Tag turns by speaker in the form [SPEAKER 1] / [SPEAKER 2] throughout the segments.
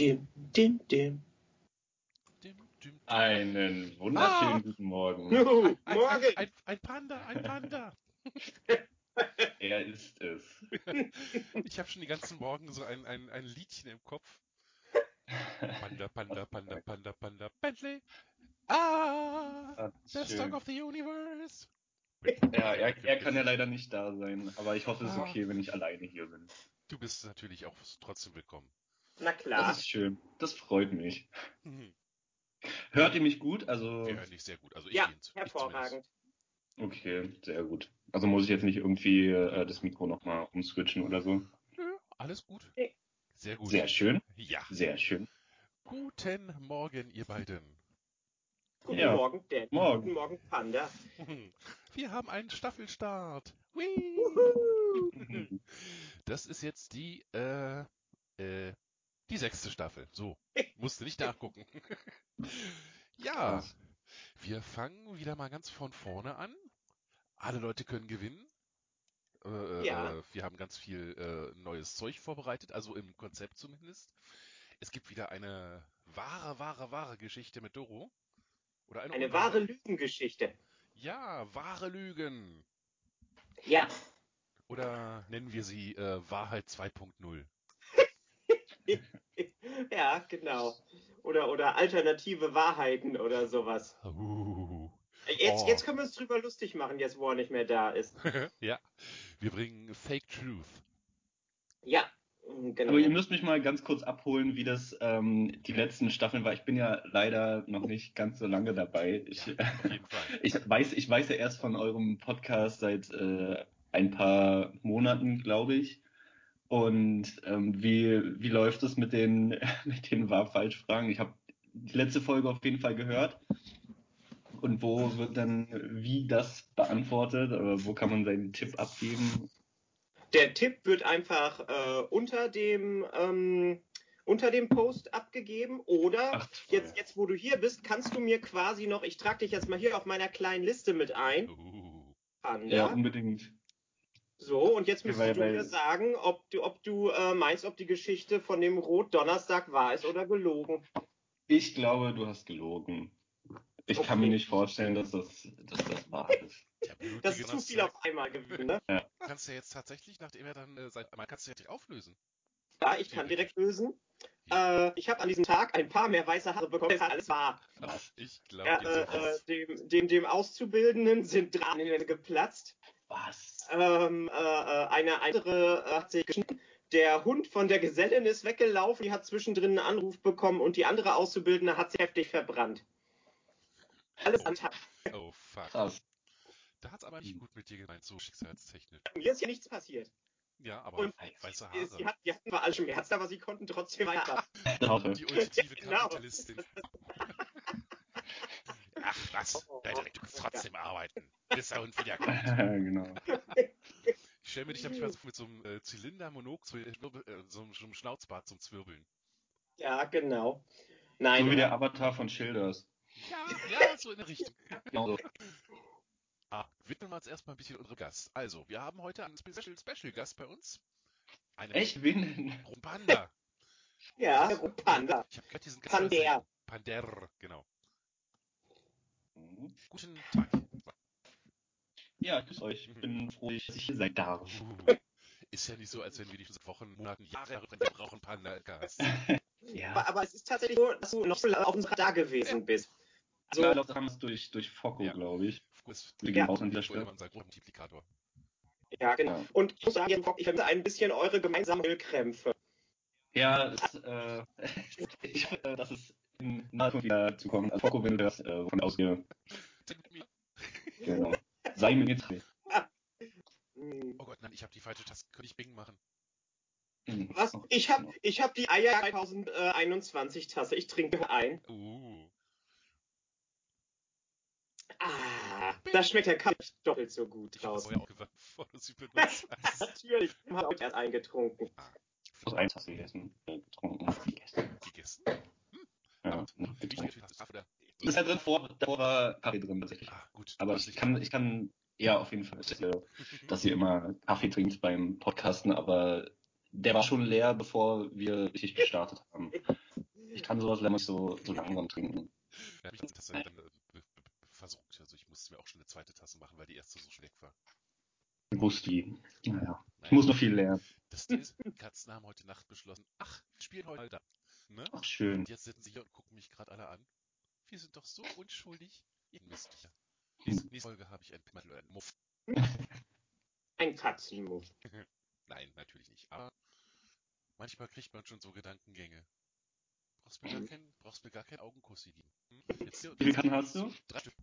[SPEAKER 1] Dim, dim, dim.
[SPEAKER 2] Dim, dim.
[SPEAKER 3] Einen wunderschönen
[SPEAKER 2] Ah.
[SPEAKER 3] guten Morgen.
[SPEAKER 1] Juhu,
[SPEAKER 2] Ein, ein,
[SPEAKER 1] morgen.
[SPEAKER 2] ein, ein, ein Panda, ein Panda.
[SPEAKER 3] Er ist es.
[SPEAKER 2] Ich habe schon die ganzen Morgen so ein, ein, ein Liedchen im Kopf. Panda, Panda, Panda, Panda, Panda, Bentley. Ah, best
[SPEAKER 3] schön.
[SPEAKER 2] song of the universe.
[SPEAKER 3] Ja, er, er kann ja leider nicht da sein, aber ich hoffe, es ist
[SPEAKER 2] Ah.
[SPEAKER 3] okay, wenn ich alleine hier bin.
[SPEAKER 2] Du bist natürlich auch trotzdem willkommen.
[SPEAKER 1] Na klar.
[SPEAKER 3] Das ist schön. Das freut mich.
[SPEAKER 2] Mhm.
[SPEAKER 3] Hört ihr mich gut? Also,
[SPEAKER 2] Wir hören dich sehr gut. Also ich
[SPEAKER 1] ja.
[SPEAKER 2] Ich
[SPEAKER 1] hervorragend.
[SPEAKER 3] okay, sehr gut. Also muss ich jetzt nicht irgendwie äh, das Mikro nochmal umswitchen oder so.
[SPEAKER 2] Nö, alles gut.
[SPEAKER 1] Nee.
[SPEAKER 2] Sehr gut.
[SPEAKER 3] Sehr schön,
[SPEAKER 2] Ja.
[SPEAKER 3] sehr schön.
[SPEAKER 2] Guten Morgen, ihr beiden.
[SPEAKER 1] Guten
[SPEAKER 3] Ja.
[SPEAKER 1] Morgen, Dan.
[SPEAKER 3] Morgen.
[SPEAKER 1] Guten Morgen, Panda.
[SPEAKER 2] Wir haben einen Staffelstart. Whee! Das ist jetzt die, äh, die sechste Staffel. So. Musste nicht nachgucken. ja. Wir fangen wieder mal ganz von vorne an. Alle Leute können gewinnen. Äh,
[SPEAKER 1] Ja.
[SPEAKER 2] äh, wir haben ganz viel äh, neues Zeug vorbereitet, also im Konzept zumindest. Es gibt wieder eine wahre, wahre, wahre Geschichte mit Doro. Oder eine,
[SPEAKER 1] Eine
[SPEAKER 2] unwahre-
[SPEAKER 1] wahre Lügengeschichte.
[SPEAKER 2] Ja, wahre Lügen.
[SPEAKER 1] Ja.
[SPEAKER 2] Oder nennen wir sie äh, Wahrheit 2.0.
[SPEAKER 1] Ja, genau. Oder, oder alternative Wahrheiten oder sowas.
[SPEAKER 2] Uh.
[SPEAKER 1] Jetzt,
[SPEAKER 2] Oh.
[SPEAKER 1] jetzt können wir uns drüber lustig machen, jetzt wo er nicht mehr da ist.
[SPEAKER 2] ja, wir bringen Fake Truth.
[SPEAKER 1] Ja, genau.
[SPEAKER 3] Aber ihr müsst mich mal ganz kurz abholen, wie das ähm, die letzten Staffeln war. Ich bin ja leider noch nicht ganz so lange dabei. Ich,
[SPEAKER 2] Ja, auf jeden Fall.
[SPEAKER 3] ich weiß, ich weiß ja erst von eurem Podcast seit äh, ein paar Monaten, glaube ich. Und ähm, wie, wie läuft es mit den, mit den Wahr-Falsch-Fragen? Ich habe die letzte Folge auf jeden Fall gehört. Und wo wird dann wie das beantwortet? Oder wo kann man seinen Tipp abgeben?
[SPEAKER 1] Der Tipp wird einfach äh, unter dem ähm, unter dem Post abgegeben oder
[SPEAKER 3] Ach,
[SPEAKER 1] jetzt jetzt wo du hier bist, kannst du mir quasi noch, ich trage dich jetzt mal hier auf meiner kleinen Liste mit ein,
[SPEAKER 2] Uh.
[SPEAKER 1] Panda.
[SPEAKER 3] ja, unbedingt.
[SPEAKER 1] So und jetzt
[SPEAKER 3] Ja,
[SPEAKER 1] müsstest
[SPEAKER 3] weil-
[SPEAKER 1] du mir sagen, ob du ob du äh, meinst, ob die Geschichte von dem Rot-Donnerstag wahr ist oder gelogen.
[SPEAKER 3] Ich glaube, du hast gelogen. Ich kann
[SPEAKER 1] Okay.
[SPEAKER 3] mir nicht vorstellen, dass das, dass das wahr ist.
[SPEAKER 1] Das ist zu viel auf einmal gewesen, ne?
[SPEAKER 2] Du kannst ja jetzt tatsächlich, nachdem er dann äh, seit, man kannst du ja direkt auflösen.
[SPEAKER 1] Ja, ich kann direkt lösen. Äh, ich habe an diesem Tag ein paar mehr weiße Haare bekommen. Das ist alles wahr.
[SPEAKER 3] Was?
[SPEAKER 2] Ich glaube
[SPEAKER 1] Ja, äh, äh, dem, dem, dem Auszubildenden sind Drahtnägel geplatzt.
[SPEAKER 3] Was?
[SPEAKER 1] Ähm, äh, äh, eine andere äh, hat sich geschnitten. Der Hund von der Gesellin ist weggelaufen, die hat zwischendrin einen Anruf bekommen und die andere Auszubildende hat sich heftig verbrannt. Alles am Tag.
[SPEAKER 2] Oh fuck.
[SPEAKER 3] Krass.
[SPEAKER 2] Da hat's aber nicht gut mit dir gemeint, so schicksalstechnisch.
[SPEAKER 1] Mir ist ja nichts passiert.
[SPEAKER 2] Ja, aber
[SPEAKER 1] Und
[SPEAKER 2] weiße
[SPEAKER 1] Sie, sie,
[SPEAKER 2] Haare.
[SPEAKER 1] hat, die hatten zwar alle Schmerzen, aber sie konnten trotzdem weiter.
[SPEAKER 2] Die ultimative
[SPEAKER 1] Genau.
[SPEAKER 2] Kapitalistin. Patrick, du kannst trotzdem arbeiten, bis der Hund wiederkommt.
[SPEAKER 3] genau.
[SPEAKER 2] Ich stelle mir dich nämlich mal so mit so einem äh, Zylinder, Monokel, äh, äh, so, einem- so einem Schnauzbart zum Zwirbeln.
[SPEAKER 1] Ja, genau. Nein,
[SPEAKER 3] So wie der Avatar von Schilders.
[SPEAKER 2] Ja, ja, so in der Richtung.
[SPEAKER 3] Genau so.
[SPEAKER 2] Ah, widmen wir uns erstmal ein bisschen unserem Gast. Also, wir haben heute einen Special, Special Gast bei uns. Einen
[SPEAKER 3] Echt? Wen denn?
[SPEAKER 2] Panda.
[SPEAKER 1] ja, der Panda.
[SPEAKER 2] Ich habe gehört, diesen Gast.
[SPEAKER 1] Pander.
[SPEAKER 2] Pander, genau.
[SPEAKER 3] Mhm.
[SPEAKER 2] Guten Tag.
[SPEAKER 3] Ja, grüß euch. Ich bin froh, dass ich hier sein darf.
[SPEAKER 2] Ist ja nicht so, als wenn wir dich seit Wochen, Monaten, Jahre herüber wir brauchen Panda-Gast.
[SPEAKER 3] Ja.
[SPEAKER 1] Aber, aber es ist tatsächlich so, dass du noch so lange auf unserer da gewesen bist.
[SPEAKER 3] Also, glaube, das haben wir durch, durch Focco,
[SPEAKER 2] Ja.
[SPEAKER 3] glaube ich.
[SPEAKER 2] Das
[SPEAKER 3] Wir
[SPEAKER 1] Ja.
[SPEAKER 3] raus an dieser
[SPEAKER 2] ist
[SPEAKER 3] Stelle.
[SPEAKER 2] unser Multiplikator.
[SPEAKER 1] Ja, genau.
[SPEAKER 3] Ja.
[SPEAKER 1] Und ich muss sagen, Bock, ich vermisse ein bisschen eure gemeinsamen Ölkrämpfe.
[SPEAKER 3] Ja, es, äh, ich hoffe, dass es in naher Zukunft wieder zukommt. Also, Focco, wenn du das äh, von ausgehe. Genau. Sei mir jetzt.
[SPEAKER 2] Oh Gott, nein, ich habe die falsche Taste. Könnte ich Bing machen?
[SPEAKER 3] Hm.
[SPEAKER 1] Was? Ich habe ich hab die Eier 2021 Tasse. Ich trinke ein.
[SPEAKER 2] Uh,
[SPEAKER 1] Ah, da schmeckt der Kaffee doppelt so gut
[SPEAKER 2] ich habe vorher auch gewartet, bevor du sie benutzt hast.
[SPEAKER 1] Natürlich, ich habe heute erst eingetrunken.
[SPEAKER 3] aus einer Tasse gegessen, äh, getrunken, gegessen.
[SPEAKER 2] Gegessen.
[SPEAKER 3] Ja? Das ist halt drin, vor, davor war Kaffee drin tatsächlich.
[SPEAKER 2] Ah, gut.
[SPEAKER 3] Aber ich kann, ich kann, ja, auf jeden Fall, dass ihr, dass ihr immer Kaffee trinkt beim Podcasten, aber der war schon leer, bevor wir richtig gestartet haben. ich kann sowas leider nicht so, so langsam trinken.
[SPEAKER 2] Ja, hat das dann äh, versucht. Also ich musste mir auch schon eine zweite Tasse machen, weil die erste so schlecht war.
[SPEAKER 3] Gusti. Naja. Ich muss noch viel lernen.
[SPEAKER 2] Das Ding ist, die Katzen haben heute Nacht beschlossen, ach, wir spielen heute. Ne?
[SPEAKER 3] Ach, schön.
[SPEAKER 2] Und jetzt sitzen sie hier und gucken mich gerade alle an. Wir sind doch so unschuldig. Ihr Mistviecher. Nächste, nächste Folge habe ich ein Pimmel oder einen Muff.
[SPEAKER 1] Ein Katzenmuff.
[SPEAKER 2] Nein, natürlich nicht. Aber manchmal kriegt man schon so Gedankengänge. Brauchst mir gar keinen, brauchst mir gar keinen Augenkuss geben. Hm? Jetzt hier,
[SPEAKER 3] Wie viele Katzen hast du?
[SPEAKER 2] Drei Stück.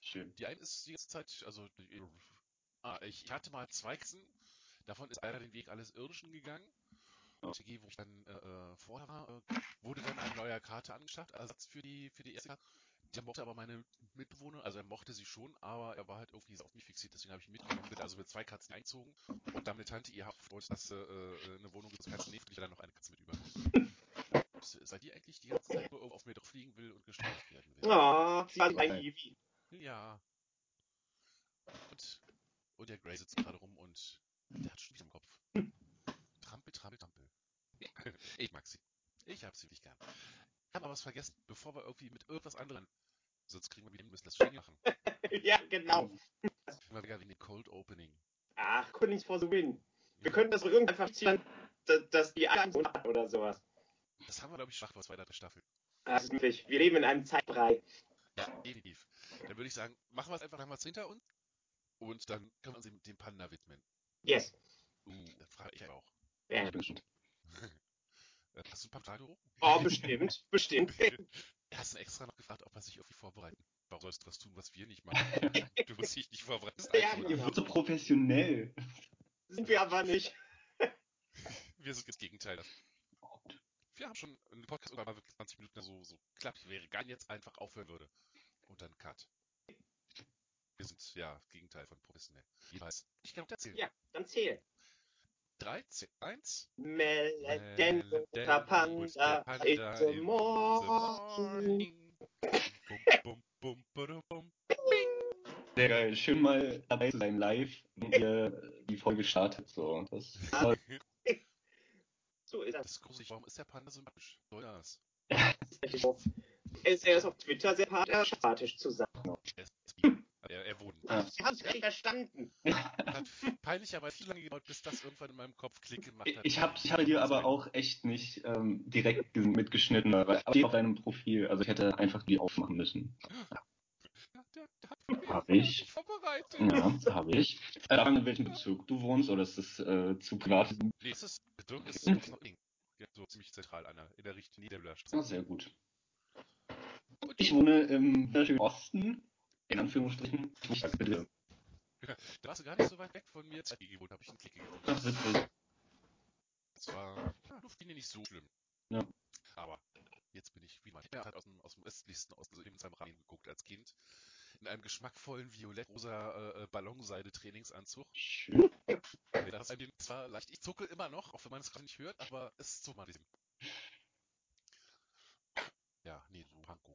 [SPEAKER 3] Schön.
[SPEAKER 2] Die eine ist die ganze Zeit, also ah, ich ich hatte mal zwei Katzen. Davon ist einer den Weg alles Irdischen gegangen.
[SPEAKER 3] Oh.
[SPEAKER 2] TG, wo ich dann äh, äh, vorher war, äh, wurde dann ein neuer Karte angeschafft, als Ersatz für die für die erste Karte. Der mochte aber meine Mitbewohner, also er mochte sie schon, aber er war halt irgendwie so auf mich fixiert, deswegen habe ich ihn mitgenommen, bin also mit zwei Katzen eingezogen und dann mit Tante ihr habt dass äh, äh, eine Wohnung gibt, Katzen nee, ich dann noch eine Katze mit über. Seid ihr eigentlich die ganze Zeit nur auf mir drauf fliegen will und gestreicht werden will?
[SPEAKER 1] Oh, ein Hiwi.
[SPEAKER 2] Ja. Und, und der Grey sitzt gerade rum und der hat schon wieder im Kopf. Ich mag sie. Ich hab sie wirklich gern. Ich habe aber was vergessen, bevor wir irgendwie mit irgendwas anderem. Sonst kriegen wir wieder, wir müssen das Jingle machen.
[SPEAKER 1] ja, genau.
[SPEAKER 2] Immer wieder wegen dem Cold Opening.
[SPEAKER 1] Ach, Kunnings for the win. Wir könnten das doch irgendwann verziehen, dass, dass die hat oder sowas.
[SPEAKER 2] Das haben wir, glaube ich, schwach vor zweiter Staffel.
[SPEAKER 1] Das ist möglich. Wir leben in einem Zeitbrei.
[SPEAKER 2] Ja, definitiv. Dann würde ich sagen, machen wir es einfach, es hinter uns. Und dann können wir uns dem, Panda widmen.
[SPEAKER 1] Yes.
[SPEAKER 2] Uh, dann frage ich auch.
[SPEAKER 1] Ja.
[SPEAKER 3] Ich
[SPEAKER 2] Hast du ein paar Fragen?
[SPEAKER 1] Oh, bestimmt, bestimmt.
[SPEAKER 2] Er hast du extra noch gefragt, ob er sich irgendwie vorbereiten. Warum sollst du was tun, was wir nicht machen? du musst dich nicht vorbereiten.
[SPEAKER 1] Ja,
[SPEAKER 3] Ihr wird so professionell.
[SPEAKER 1] Sind wir aber nicht.
[SPEAKER 2] Wir sind das Gegenteil. Wir haben schon einen Podcast über mal wirklich 20 Minuten so, so klappt. Wäre gar jetzt einfach aufhören würde. Und dann Cut. Wir sind ja das Gegenteil von professionell. Jeweils. Ich kann noch erzählen.
[SPEAKER 1] Ja, dann zähl.
[SPEAKER 2] 3, 2, 1.
[SPEAKER 1] Melden unter Panda in the morning.
[SPEAKER 2] Bum, bum, bum, bum.
[SPEAKER 3] Sehr geil. Schön mal dabei zu sein live, wenn ihr die Folge startet. So. Das ist toll.
[SPEAKER 1] So ist das.
[SPEAKER 2] Das ist gruselig. Warum ist der Panda so sympathisch? Das?
[SPEAKER 1] so. Er ist, er ist auf Twitter sehr sympathisch zu sein.
[SPEAKER 2] Er Er, wurde.
[SPEAKER 3] Ah.
[SPEAKER 1] Haben es richtig verstanden.
[SPEAKER 2] Hat peinlich, aber viel lange gedauert, bis das irgendwann in meinem Kopf Klick gemacht hat.
[SPEAKER 3] Ich habe ich habe dir aber auch echt nicht ähm, direkt ge- mitgeschnitten, weil steht auf deinem Profil. Also ich hätte einfach die aufmachen müssen.
[SPEAKER 2] Ja, der, der hat
[SPEAKER 3] Hab ich. Ja, habe ich. Äh, in welchem Bezug du wohnst oder ist das äh, zu privat?
[SPEAKER 2] Nee, es ist, Bezirk ist Knochen. Ja, so ziemlich zentral der, in der Richtung
[SPEAKER 3] Ah,
[SPEAKER 2] Niedermüllerstraße.
[SPEAKER 3] sehr gut.
[SPEAKER 2] Und
[SPEAKER 3] Ich wohne im wunderschönen Osten, in Anführungsstrichen. Ich sag bitte.
[SPEAKER 2] da warst du gar nicht so weit weg von mir, ich gewohnt habe, ich einen Klick gewohnt.
[SPEAKER 3] Ach, witzig.
[SPEAKER 2] Das war ja, Luftlinie nicht so schlimm.
[SPEAKER 3] Ja.
[SPEAKER 2] Aber jetzt bin ich, wie man ja, hat aus dem, aus dem östlichsten Osten so eben seinem Rahmen geguckt als Kind. In einem geschmackvollen violett-rosa äh, Ballonseide-Trainingsanzug.
[SPEAKER 3] Schön.
[SPEAKER 2] Das ist zwar leicht, ich zucke immer noch, auch wenn man es gerade nicht hört, aber es ist so mal diesem. Ja, nee,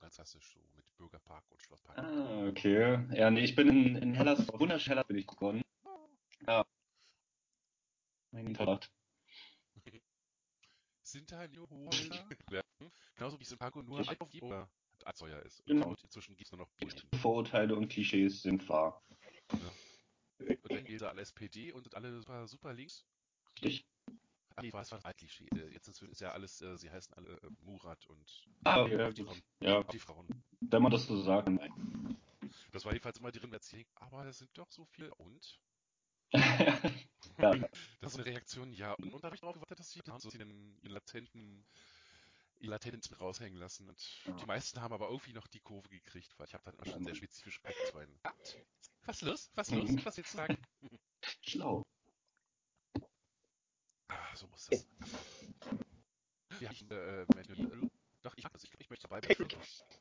[SPEAKER 2] ganz klassisch, so mit Bürgerpark und Schlosspark.
[SPEAKER 3] Ah, okay. Ja, nee, ich bin in, in Hellas, wunderschön Hellas bin ich geworden. Ja. Mein Hintergrund.
[SPEAKER 2] Sind da nur Hohler? ja. Genauso wie es in Pankow nur auf oder Azeuer ist. Und
[SPEAKER 3] Genau.
[SPEAKER 2] dort inzwischen gibt es nur noch Bier.
[SPEAKER 3] Vorurteile und Klischees sind wahr.
[SPEAKER 2] Und dann geht da alle SPD und sind alle super, super links.
[SPEAKER 3] Richtig?
[SPEAKER 2] Nee, was war Klischee? Äh, Jetzt ist ja alles, äh, sie heißen alle äh, Murat und
[SPEAKER 3] Ah, ja,
[SPEAKER 2] die, Frauen,
[SPEAKER 3] ja,
[SPEAKER 2] die Frauen.
[SPEAKER 3] wenn man das so sagt.
[SPEAKER 2] Das war jedenfalls immer drin erzählen, aber das sind doch so viele. Und?
[SPEAKER 3] ja,
[SPEAKER 2] Das ist eine Reaktion, ja. Und, und da habe ich darauf gewartet, dass sie so ihren, ihren latenten, ihr latenten raushängen lassen. Und
[SPEAKER 3] Ja.
[SPEAKER 2] die meisten haben aber irgendwie noch die Kurve gekriegt, weil ich habe dann immer schon sehr spezifisch einen. Was los? Was los? Was willst du sagen?
[SPEAKER 3] schlau.
[SPEAKER 2] So muss das. Wir haben, äh, doch, ich, ich, ich möchte dabei bleiben.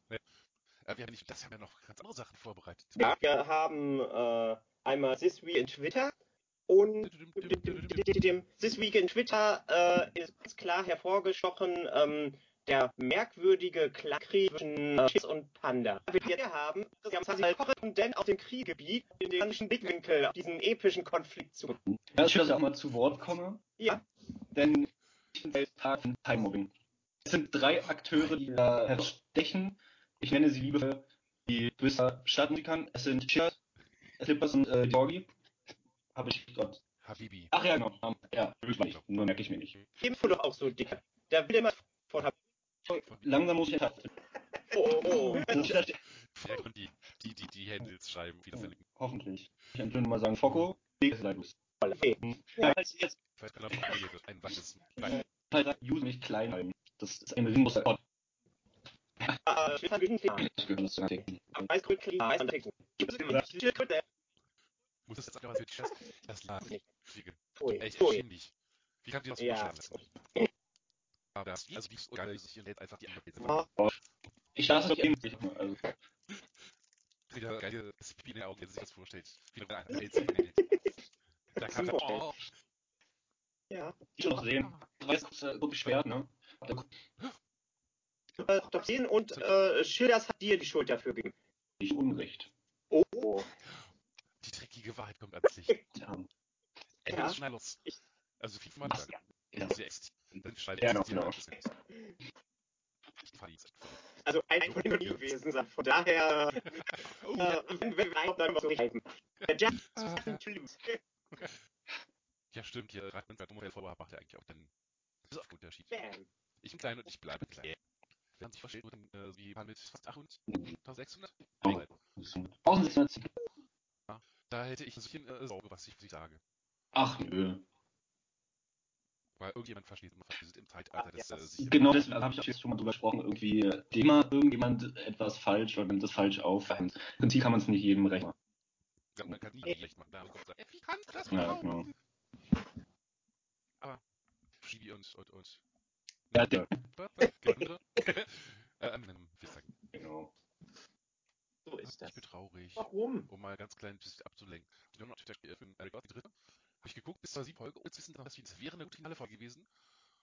[SPEAKER 2] Äh, wir haben nicht, das haben ja noch ganz andere Sachen vorbereitet.
[SPEAKER 1] Ja, wir haben äh, einmal This Week in Twitter und This Week in Twitter äh, ist ganz klar hervorgestochen ähm, der merkwürdige Klangkrieg zwischen äh, Schiss und Panda. Wir hier haben, wir haben quasi Korrespondent auf dem Kriegsgebiet in den ganzen Blickwinkel auf diesen epischen Konflikt zu.
[SPEAKER 3] Ja, schön, dass ich auch mal zu Wort komme,
[SPEAKER 1] Ja,
[SPEAKER 3] denn ich bin selbst Tag von Time-Mobbing. sind drei Akteure, die da herausstechen. Ich nenne sie liebevoll die Twister Stadtmusikern. Es sind Cheers, Slippers und äh, Georgi. Habe ich Gott.
[SPEAKER 2] Habibi.
[SPEAKER 3] Ach ja, genau. Ja, ich nicht. Nur merke ich mir nicht.
[SPEAKER 1] Ebenso doch auch so dick. Der will immer von
[SPEAKER 3] Langsam muss ich enthalten.
[SPEAKER 1] Oh, oh, oh.
[SPEAKER 2] Und die, die, die, die Handles schreiben, wieder verlinken.
[SPEAKER 3] Hoffentlich. Ich würde mal sagen, Focco, Leitus. Ja, Use nicht klein. Das ist ein riesengroßer Ort.
[SPEAKER 1] Ich ja.
[SPEAKER 3] Ich.
[SPEAKER 2] Muss das jetzt einfach mit Chess das Laden fliegen? Echt erschwinglich. Wie kann die das
[SPEAKER 1] Ja.
[SPEAKER 2] vorstellen? Aber das, also die ist sich jetzt einfach die andere.
[SPEAKER 1] Ja.
[SPEAKER 3] Ich darf es nicht eben. Also,
[SPEAKER 2] Wieder geile Pipi in den Augen, wenn sich das vorstellt. Wie eine. Da kann er, oh,
[SPEAKER 1] Ja.
[SPEAKER 3] ich noch sehen. Jetzt kurz, äh, gut beschwert, ne?
[SPEAKER 1] Äh, Doch sehen und äh, Schilders hat dir die Schuld dafür gegeben.
[SPEAKER 3] Nicht Unrecht.
[SPEAKER 1] Oh.
[SPEAKER 2] die dreckige Wahrheit kommt ans Licht.
[SPEAKER 3] Ja.
[SPEAKER 2] Ey,
[SPEAKER 1] Ja.
[SPEAKER 2] schnell los.
[SPEAKER 1] Ich-
[SPEAKER 2] Also fünfmal am Tag.
[SPEAKER 3] Ja.
[SPEAKER 2] Ja. Dann schneidet
[SPEAKER 3] Ja,
[SPEAKER 2] es
[SPEAKER 3] genau.
[SPEAKER 2] Ich.
[SPEAKER 1] Also ein von den nie gewesen sein. Von daher,
[SPEAKER 2] Oh,
[SPEAKER 1] äh, wenn wir rein, dann so reden. Der Jack
[SPEAKER 2] Ah, ja. ja, stimmt. Hier, Nummer vorher macht er eigentlich auch dann. Das ist auch ein Unterschied. Ich bin klein und ich bleibe klein. Wer sich versteht, dann, äh, wie man mit fast 800, 1600?
[SPEAKER 3] Oh.
[SPEAKER 2] Egal.
[SPEAKER 3] 1600.
[SPEAKER 2] Da hätte ich ein bisschen äh, Sorge, was ich, was ich sage.
[SPEAKER 3] Ach nö.
[SPEAKER 2] Weil irgendjemand versteht immer, wir sind im Zeitalter des äh, sich
[SPEAKER 3] Genau deswegen habe ich auch jetzt schon mal drüber gesprochen, irgendwie äh, immer irgendjemand etwas falsch oder nimmt das falsch auf. Im Prinzip kann man es nicht jedem rechnen.
[SPEAKER 2] Ja, Man kann nie recht machen. Da kommt sagen, wie kannst du das
[SPEAKER 3] Ja, genau.
[SPEAKER 2] Schibi und, und, und.
[SPEAKER 3] Ja, der,
[SPEAKER 2] ähm, sagen,
[SPEAKER 3] genau.
[SPEAKER 1] So ist
[SPEAKER 2] ich
[SPEAKER 1] das.
[SPEAKER 2] bin traurig.
[SPEAKER 1] Warum?
[SPEAKER 2] Um mal ganz klein ein bisschen abzulenken. Die haben natürlich der Film Eric die dritte. Hab ich geguckt, bis zur sieben Folge. Und jetzt wissen das, das wäre eine gute finale Folge gewesen.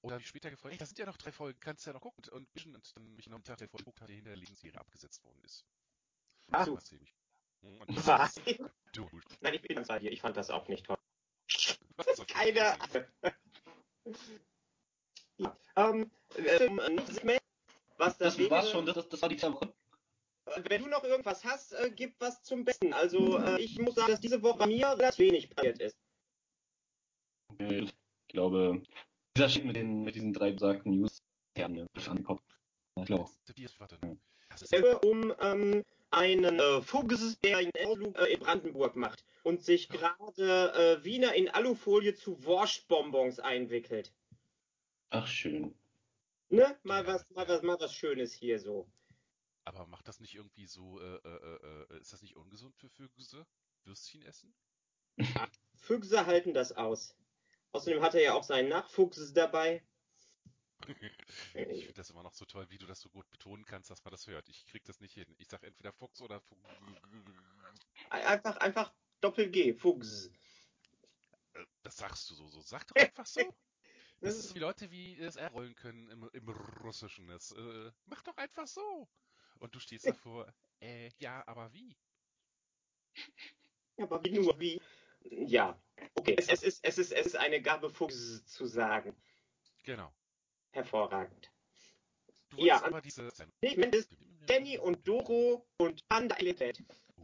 [SPEAKER 2] Oder habe ich später gefragt, ey, da sind ja noch drei Folgen, kannst du ja noch gucken. Und, und, und dann mich noch am Tag der Folge geguckt, hatte hinter der Lebensserie abgesetzt worden ist.
[SPEAKER 1] Ach so.
[SPEAKER 2] War. Hm, das
[SPEAKER 1] Was?
[SPEAKER 2] du.
[SPEAKER 1] Nein, ich bin ganz bei dir. Ich fand das auch nicht toll.
[SPEAKER 2] Was ist das?
[SPEAKER 1] Keine. ja, ähm, äh, mehr. Was das
[SPEAKER 3] Das war's schon, das, das, das war die zwei Wochen.
[SPEAKER 1] Wenn du noch irgendwas hast, äh, gib was zum Besten. Also äh, ich muss sagen, dass diese Woche bei mir relativ wenig passiert ist.
[SPEAKER 3] Äh, Ich glaube, dieser Shit mit, den, mit diesen drei besagten News, ja, mir ist angekommen. Ich glaube.
[SPEAKER 2] Das ist
[SPEAKER 1] um ähm, einen äh, Fuchs, der einen Ausflug äh, in Brandenburg macht und sich gerade äh, Wiener in Alufolie zu Wurstbonbons einwickelt.
[SPEAKER 3] Ach, schön.
[SPEAKER 1] Ne? Mal was, mal was, mal was Schönes hier so.
[SPEAKER 2] Aber macht das nicht irgendwie so, äh, äh, äh, ist das nicht ungesund für Füchse? Würstchen essen?
[SPEAKER 1] Füchse halten das aus. Außerdem hat er ja auch seinen Nachfuchs dabei.
[SPEAKER 2] Ich finde das immer noch so toll, wie du das so gut betonen kannst, dass man das hört. Ich krieg das nicht hin. Ich sag entweder Fuchs oder Fuchs.
[SPEAKER 1] Einfach, einfach Doppel-G, Fuchs.
[SPEAKER 2] Das sagst du so, so. Sag doch einfach so. Das ist wie Leute, wie es R rollen können im, im Russischen. Das, äh, mach doch einfach so. Und du stehst davor, äh, ja, aber wie?
[SPEAKER 1] aber wie nur, wie. Ja, okay. Es, es, ist, es, ist, es ist eine Gabe, Fuchs zu sagen.
[SPEAKER 2] Genau.
[SPEAKER 1] Hervorragend.
[SPEAKER 2] Du
[SPEAKER 1] Ja,
[SPEAKER 2] wolltest aber diese.
[SPEAKER 1] Ich meine, es ist Danny und Doro und Panda Elefant.
[SPEAKER 2] Uh,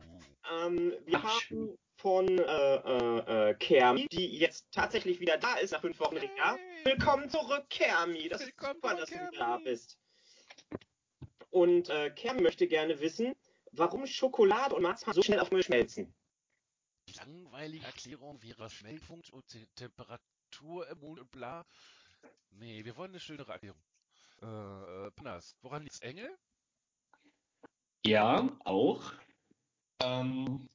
[SPEAKER 1] Ähm, wir
[SPEAKER 3] Ach,
[SPEAKER 1] haben
[SPEAKER 3] schön.
[SPEAKER 1] von äh, äh, äh, Kermi, die jetzt tatsächlich wieder da ist nach fünf Wochen Reha. Willkommen zurück, Kermi. Das
[SPEAKER 2] Willkommen
[SPEAKER 1] ist super, dass du
[SPEAKER 2] Kermi.
[SPEAKER 1] wieder da bist. Und äh, Kermi möchte gerne wissen, warum Schokolade und Marzipan so schnell auf Null schmelzen.
[SPEAKER 2] Langweilige Erklärung wäre Schnellpunkt und Te Temperatur im Mond und bla. Nee, wir wollen eine schönere Erklärung. Äh, äh, Panas, woran liegt's? Engel?
[SPEAKER 3] Ja, auch. Ähm,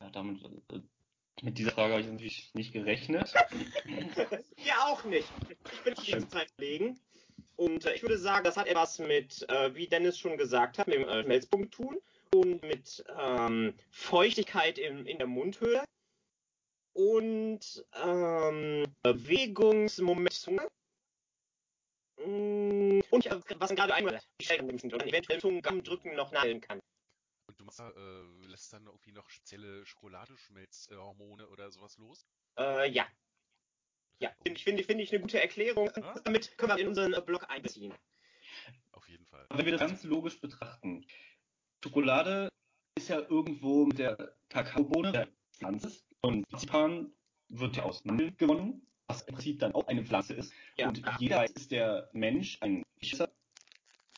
[SPEAKER 3] ja, damit, äh, mit dieser Frage habe ich natürlich nicht gerechnet.
[SPEAKER 1] Ja, auch nicht. Ich bin die Zeit legen. Und äh, ich würde sagen, das hat etwas mit, äh, wie Dennis schon gesagt hat, mit dem äh, Schmelzpunkt tun und mit ähm, Feuchtigkeit in, in der Mundhöhle und ähm, Bewegungsmoment. Mm, Und äh, was gerade einmal eventuell Zungengamm drücken noch nageln kann.
[SPEAKER 2] Und du machst da, äh, lässt dann irgendwie noch spezielle Schokoladeschmelzhormone oder sowas los?
[SPEAKER 1] Äh, ja. Ja, finde ich, finde ich, finde ich eine gute Erklärung.
[SPEAKER 2] Ah.
[SPEAKER 1] Damit können wir in unseren Blog einbeziehen.
[SPEAKER 2] Auf jeden Fall.
[SPEAKER 3] Aber wenn wir das ganz logisch betrachten, Schokolade ist ja irgendwo mit der Kakaobohne der Pflanze und Marzipan wird ja aus Mandeln gewonnen, was im Prinzip dann auch eine Pflanze ist.
[SPEAKER 1] Ja.
[SPEAKER 3] Und jeder weiß, ist der Mensch ein Fleischfresser.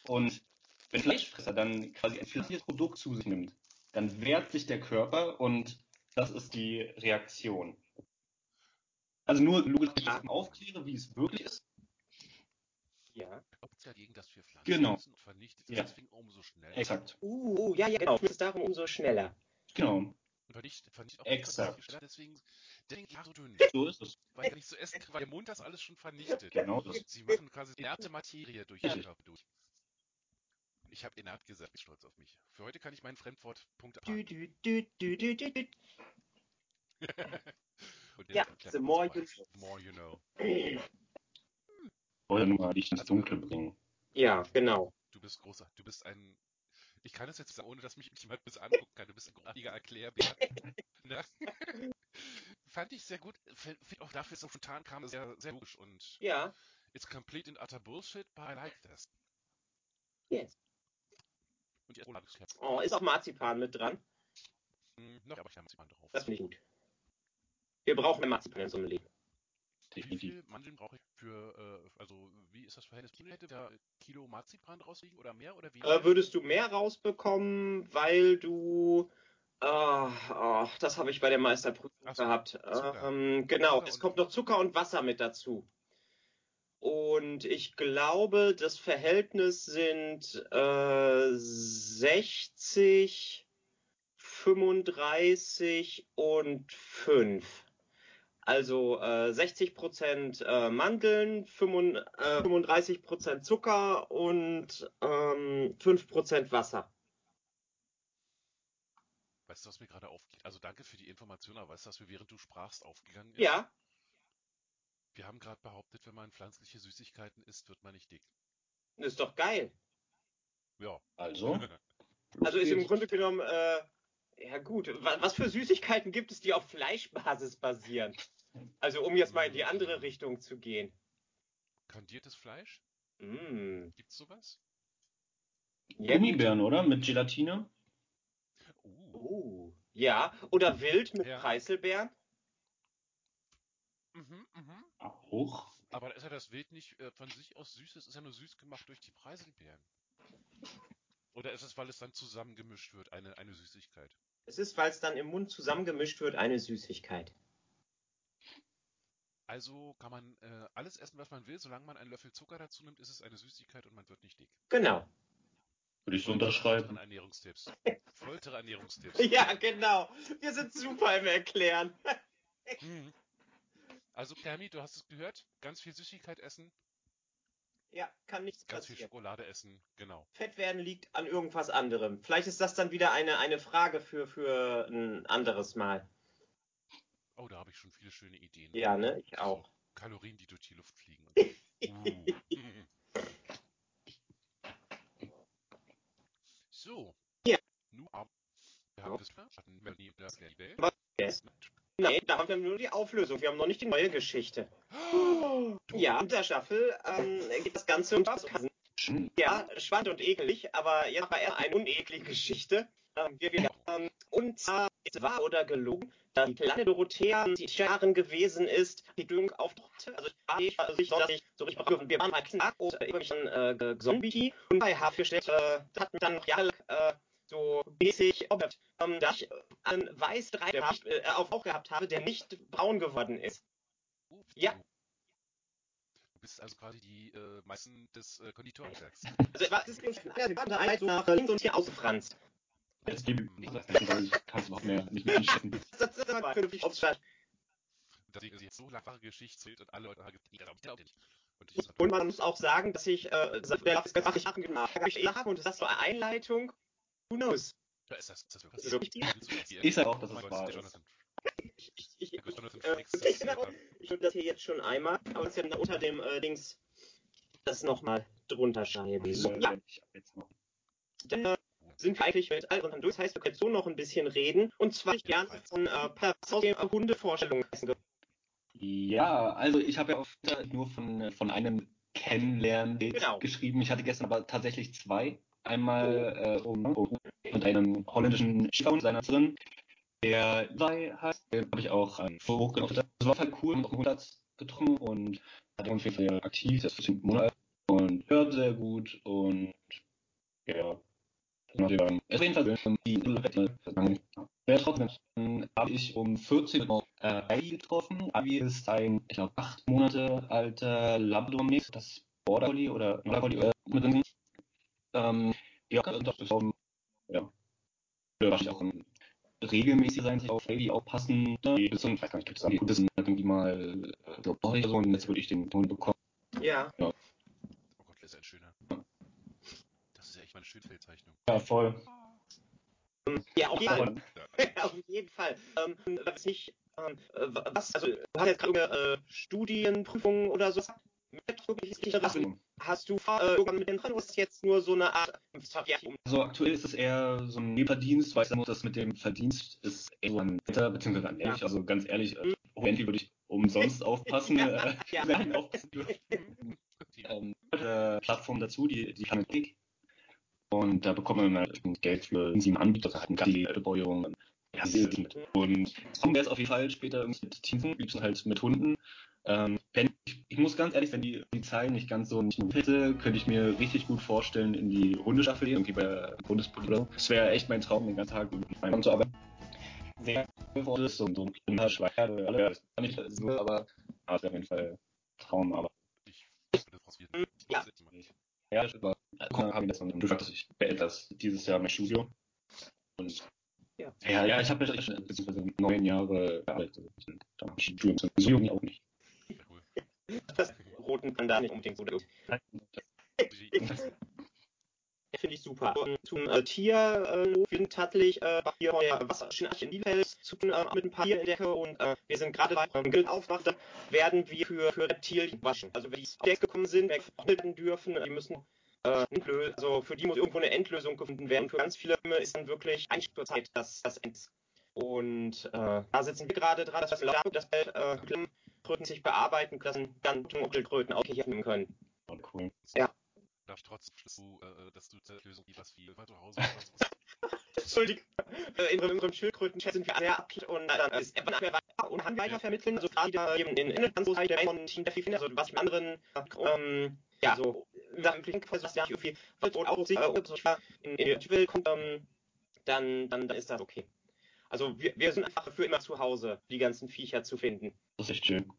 [SPEAKER 3] Und wenn Fleischfresser dann quasi ein pflanzliches Produkt zu sich nimmt, dann wehrt sich der Körper und das ist die Reaktion. Also nur logisch dass ich das mal aufkläre, wie es wirklich ist.
[SPEAKER 1] Ja.
[SPEAKER 2] Ob es dagegen, dass wir Pflanzen
[SPEAKER 3] Genau.
[SPEAKER 2] und vernichtet ist,
[SPEAKER 3] Ja.
[SPEAKER 2] deswegen umso schneller.
[SPEAKER 3] Exakt.
[SPEAKER 1] Uh, ja, ja, genau. Es ist darum umso schneller.
[SPEAKER 3] Genau.
[SPEAKER 2] Und vernichtet, vernichtet auch
[SPEAKER 3] Exakt.
[SPEAKER 2] schneller, deswegen denke ich so dünn.
[SPEAKER 3] So ist es.
[SPEAKER 2] Weil ich nicht so essen kann, weil der Mund das alles schon vernichtet.
[SPEAKER 3] Genau das.
[SPEAKER 2] Sie machen quasi inerte Materie durch den Körper durch. Ich habe inert gesagt, bin stolz auf mich. Für heute kann ich mein Fremdwort Punkt
[SPEAKER 1] Dü,
[SPEAKER 2] abhaken.
[SPEAKER 1] Ja, the more you.
[SPEAKER 2] The more you know.
[SPEAKER 3] Wollte nur mal dich ins Dunkle bringen.
[SPEAKER 1] Ja, genau.
[SPEAKER 2] Du bist großer, du bist ein. Ich kann es jetzt sagen, ohne dass mich jemand bis angucken kann. Du bist ein großartiger Erklärbär. ne? Fand ich sehr gut. Auch dafür, so spontan kam, sehr, sehr logisch. Und
[SPEAKER 1] Ja.
[SPEAKER 2] it's complete and utter bullshit, but I like this.
[SPEAKER 1] Yes.
[SPEAKER 2] Und lecker.
[SPEAKER 1] Oh, ist auch Marzipan mit dran.
[SPEAKER 2] Hm, Noch, aber ich habe Marzipan drauf.
[SPEAKER 1] Das finde ich gut. Wir brauchen mehr Marzipan in so einem Leben.
[SPEAKER 2] Wie
[SPEAKER 3] Definitiv.
[SPEAKER 2] viel Mandeln brauche ich für, äh, also wie ist das Verhältnis? Kilo hätte da Kilo Marzipan draus liegen oder mehr oder weniger?
[SPEAKER 1] Äh, würdest du mehr rausbekommen, weil du. Ah, ah, das habe ich bei der Meisterprüfung
[SPEAKER 2] so,
[SPEAKER 1] gehabt. Ähm, genau,
[SPEAKER 2] Zucker
[SPEAKER 1] es kommt noch Zucker und Wasser mit dazu. Und ich glaube, das Verhältnis sind äh, 60, 35 und 5. Also äh, 60% äh, Mandeln, 35, äh, 35% Zucker und ähm, 5% Wasser.
[SPEAKER 2] Weißt du, was mir gerade aufgeht? Also danke für die Information, aber weißt du, was mir während du sprachst aufgegangen ist?
[SPEAKER 1] Ja,
[SPEAKER 2] Wir haben gerade behauptet, wenn man pflanzliche Süßigkeiten isst, wird man nicht dick.
[SPEAKER 1] ist doch geil.
[SPEAKER 2] Ja.
[SPEAKER 3] Also.
[SPEAKER 1] Also ist im Grunde genommen, äh, ja gut, wa- was für Süßigkeiten gibt es, die auf Fleischbasis basieren? Also um jetzt mal in die andere Richtung zu gehen.
[SPEAKER 2] Kandiertes Fleisch?
[SPEAKER 1] Mm.
[SPEAKER 2] Gibt's sowas?
[SPEAKER 1] Ja.
[SPEAKER 3] Gummibären, oder? Mit Gelatine?
[SPEAKER 2] Uh.
[SPEAKER 1] Oh. Ja, oder Wild mit
[SPEAKER 2] Ja.
[SPEAKER 1] Preiselbeeren.
[SPEAKER 2] Mhm, mhm.
[SPEAKER 3] Auch.
[SPEAKER 2] Aber ist ja das Wild nicht äh, von sich aus süß? Es ist ja nur süß gemacht durch die Preiselbeeren. Oder ist es, weil es dann zusammengemischt wird, eine, eine Süßigkeit?
[SPEAKER 1] Es ist, weil es dann im Mund zusammengemischt wird, eine Süßigkeit.
[SPEAKER 2] Also kann man äh, alles essen, was man will, solange man einen Löffel Zucker dazu nimmt, ist es eine Süßigkeit und man wird nicht dick.
[SPEAKER 1] Genau.
[SPEAKER 3] Würde ich so
[SPEAKER 2] Foltere
[SPEAKER 3] unterschreiben.
[SPEAKER 2] Ernährungstipps. Foltere Ernährungstipps.
[SPEAKER 1] Ja, genau. Wir sind super im Erklären.
[SPEAKER 2] Mhm. Also, Kermi, du hast es gehört. Ganz viel Süßigkeit essen,
[SPEAKER 1] Ja, kann nichts
[SPEAKER 2] ganz viel
[SPEAKER 1] passieren.
[SPEAKER 2] Schokolade essen. Genau.
[SPEAKER 1] Fett werden liegt an irgendwas anderem. Vielleicht ist das dann wieder eine, eine Frage für, für ein anderes Mal.
[SPEAKER 2] Oh, da habe ich schon viele schöne Ideen.
[SPEAKER 1] Ja, ne? Ich
[SPEAKER 2] So
[SPEAKER 1] auch.
[SPEAKER 2] Kalorien, die durch die Luft fliegen. Uh. So.
[SPEAKER 1] Ja.
[SPEAKER 2] Nun aber. Wir haben das hatten Melanie und das.
[SPEAKER 1] Nein, da haben wir nur die Auflösung. Wir haben noch nicht die neue Geschichte. Ja, in der Staffel ähm, geht das Ganze um Ja, spannend und eklig, aber jetzt war eher eine uneklige Geschichte. Ähm, wir, wir, ähm, und zwar oder gelogen, die kleine Dorothea die Jahren gewesen ist, die Glück auftauchte. Also ich war sicher, dass ich so richtig dürfen. Wir waren mal knapp und äh, irgendwie schon äh, Zombie und bei Haarfischlet äh, das hat mich dann noch jahrelang äh, so mäßig objekt, ähm, dass ich äh, einen weiß drei der ich, äh, auf auch gehabt habe, der nicht braun geworden ist.
[SPEAKER 2] Uh,
[SPEAKER 1] Ja.
[SPEAKER 2] Du bist also quasi die äh, meisten des äh, Konditorenwerks.
[SPEAKER 1] Also es war das ist eine Einheit so nach links und hier ausgefranst.
[SPEAKER 3] Jetzt gebe ich weil ich kann es überhaupt mehr nicht mehr einschätzen.
[SPEAKER 1] Das ist aber vernünftig ausgestattet.
[SPEAKER 2] Dass sie jetzt so lange Geschichte zählt und alle Leute haben gesagt, das glaube ich nicht. Und ich
[SPEAKER 1] Und man muss auch sagen, dass ich äh, der Lauf ist ganz ich habe ich habe und ist das so eine Einleitung? Who knows?
[SPEAKER 2] Ja, ist das, ist das wirklich?
[SPEAKER 1] Ist das
[SPEAKER 2] das
[SPEAKER 3] Ich sag auch, dass es wahr
[SPEAKER 2] der
[SPEAKER 3] ist.
[SPEAKER 2] Jonathan.
[SPEAKER 1] Ich, ich, ich,
[SPEAKER 2] Der
[SPEAKER 1] äh, ich,
[SPEAKER 2] das,
[SPEAKER 1] ich,
[SPEAKER 2] äh,
[SPEAKER 1] ich will das hier jetzt schon einmal, aber das ist ja unter dem äh, Dings das nochmal drunter schreiben. Ja,
[SPEAKER 3] Ich hab jetzt noch.
[SPEAKER 1] äh, sind wir eigentlich mit all unseren durch. Das heißt, wir können so noch ein bisschen reden. Und zwar ich gerne von äh, äh, Hundevorstellungen essen.
[SPEAKER 3] Ja, also ich habe ja auf Twitter nur von, von einem Kennenlernen
[SPEAKER 1] Genau.
[SPEAKER 3] geschrieben. Ich hatte gestern aber tatsächlich zwei. Einmal äh, um, um, mit einem holländischen Skifahrer seiner drin, der Levi heißt, den habe ich auch ähm, hochgenommen. Das war halt cool, auf dem 100 getroffen und hat auf jeden Fall aktiv, der ist 14 Monate und hört sehr gut und ja. Genau, wir waren- Auf jeden Fall schön, die ja, trotzdem dann habe ich um 14 Uhr äh, getroffen. Ivy ist ein, ich glaube, acht Monate alter Labrador-Mix, das Border Collie oder Border Collie äh, mit drin. Ähm, ja, das ist auch, ja, wahrscheinlich auch ein regelmäßig sein, sich auf Ivy aufpassen. Die bisschen, ich weiß gar nicht, gibt es die halt irgendwie mal, äh, so, oh, so, und jetzt würde ich den Ton bekommen.
[SPEAKER 1] Ja.
[SPEAKER 2] Oh Gott, ist ein schöner. Das ist ja.
[SPEAKER 3] Ja, voll.
[SPEAKER 1] Ja, auf jeden Fall. Auf jeden Fall. Ähm, was nicht, ähm, äh, was, also, du hast jetzt gerade äh, Studienprüfungen oder so. Was hast du vor, äh, irgendwann mit den dran, oder ist das jetzt nur so eine Art?
[SPEAKER 3] Also aktuell ist es eher so ein Nebenverdienst, weil ich sagen muss, das mit dem Verdienst ist eher so ein Wetter, beziehungsweise an ehrlich. Also ganz ehrlich, äh, Wendy würde ich umsonst aufpassen,
[SPEAKER 1] Ja,
[SPEAKER 3] äh,
[SPEAKER 1] ja.
[SPEAKER 3] wenn ich aufpassen dürfte. Ähm, äh, Plattform dazu, die, die Planet Geek. Und da bekommt man halt Geld für sieben Anbieter, eine Gassi-Betreuung. Ja. Und kommen wir jetzt auf jeden Fall später irgendwie mit Teams, am liebsten halt mit Hunden. Ähm, wenn, ich, ich muss ganz ehrlich, wenn die, die Zahlen nicht ganz so nicht hätte, könnte ich mir richtig gut vorstellen, in die Hundestaffel irgendwie bei der Bundespolizei. Das wäre echt mein Traum, den ganzen Tag mit meinem Hund zu arbeiten. Sehr geworden ist und so ein kleiner Schleier, alle, das kann nicht so, aber es wäre auf jeden Fall Traum, aber
[SPEAKER 2] Ich finde das.
[SPEAKER 1] Ja.
[SPEAKER 2] Das
[SPEAKER 3] ja, das war, habe ich das dann gesagt, ich beende das dieses Jahr mein Studium. Und
[SPEAKER 1] Ja.
[SPEAKER 3] ja, ja, ich habe ja schon beziehungsweise neun Jahre gearbeitet. Dann habe ich Studium zum Studium auch nicht.
[SPEAKER 2] Cool.
[SPEAKER 1] Das roten Panda nicht unbedingt so gut. Finde ich super. Und zum äh, Tier, äh, wir sind tatsächlich äh, hier bei der Wasserschinach in Bielefeld zu tun äh, mit ein paar Tieren in der Ecke und äh, wir sind gerade bei ähm, Grillen aufmachen, werden wir für, für Reptilien waschen. Also wenn die auf Deck gekommen sind, weggeholt dürfen, die müssen äh, also für die muss irgendwo eine Endlösung gefunden werden. Für ganz viele Filme ist dann wirklich Einsturzeit das, das End. Und äh, da sitzen wir gerade dran, dass wir das äh, Kröten sich bearbeiten können, dann Onkelkröten auch hier nehmen können.
[SPEAKER 3] Und cool.
[SPEAKER 1] Ja.
[SPEAKER 2] Darf ich trotzdem, dass du, äh, dass du zur Lösung was viel weiter zu Hause?
[SPEAKER 1] Entschuldigung. Äh, in unserem Schildkröten-Chat sind wir sehr aktiv und dann ist Evan nachher weiter und kann weiter vermitteln. Also gerade eben in, in, in ganz Seite von Team der Finder, also was mit anderen, ähm, ja, so, Sachen klingt, was ja irgendwie, und auch sich, so, in, in Welt kommt, ähm, dann, dann, dann ist das okay. Also wir, wir sind einfach für immer zu Hause, die ganzen Viecher zu finden.
[SPEAKER 3] Das ist echt schön.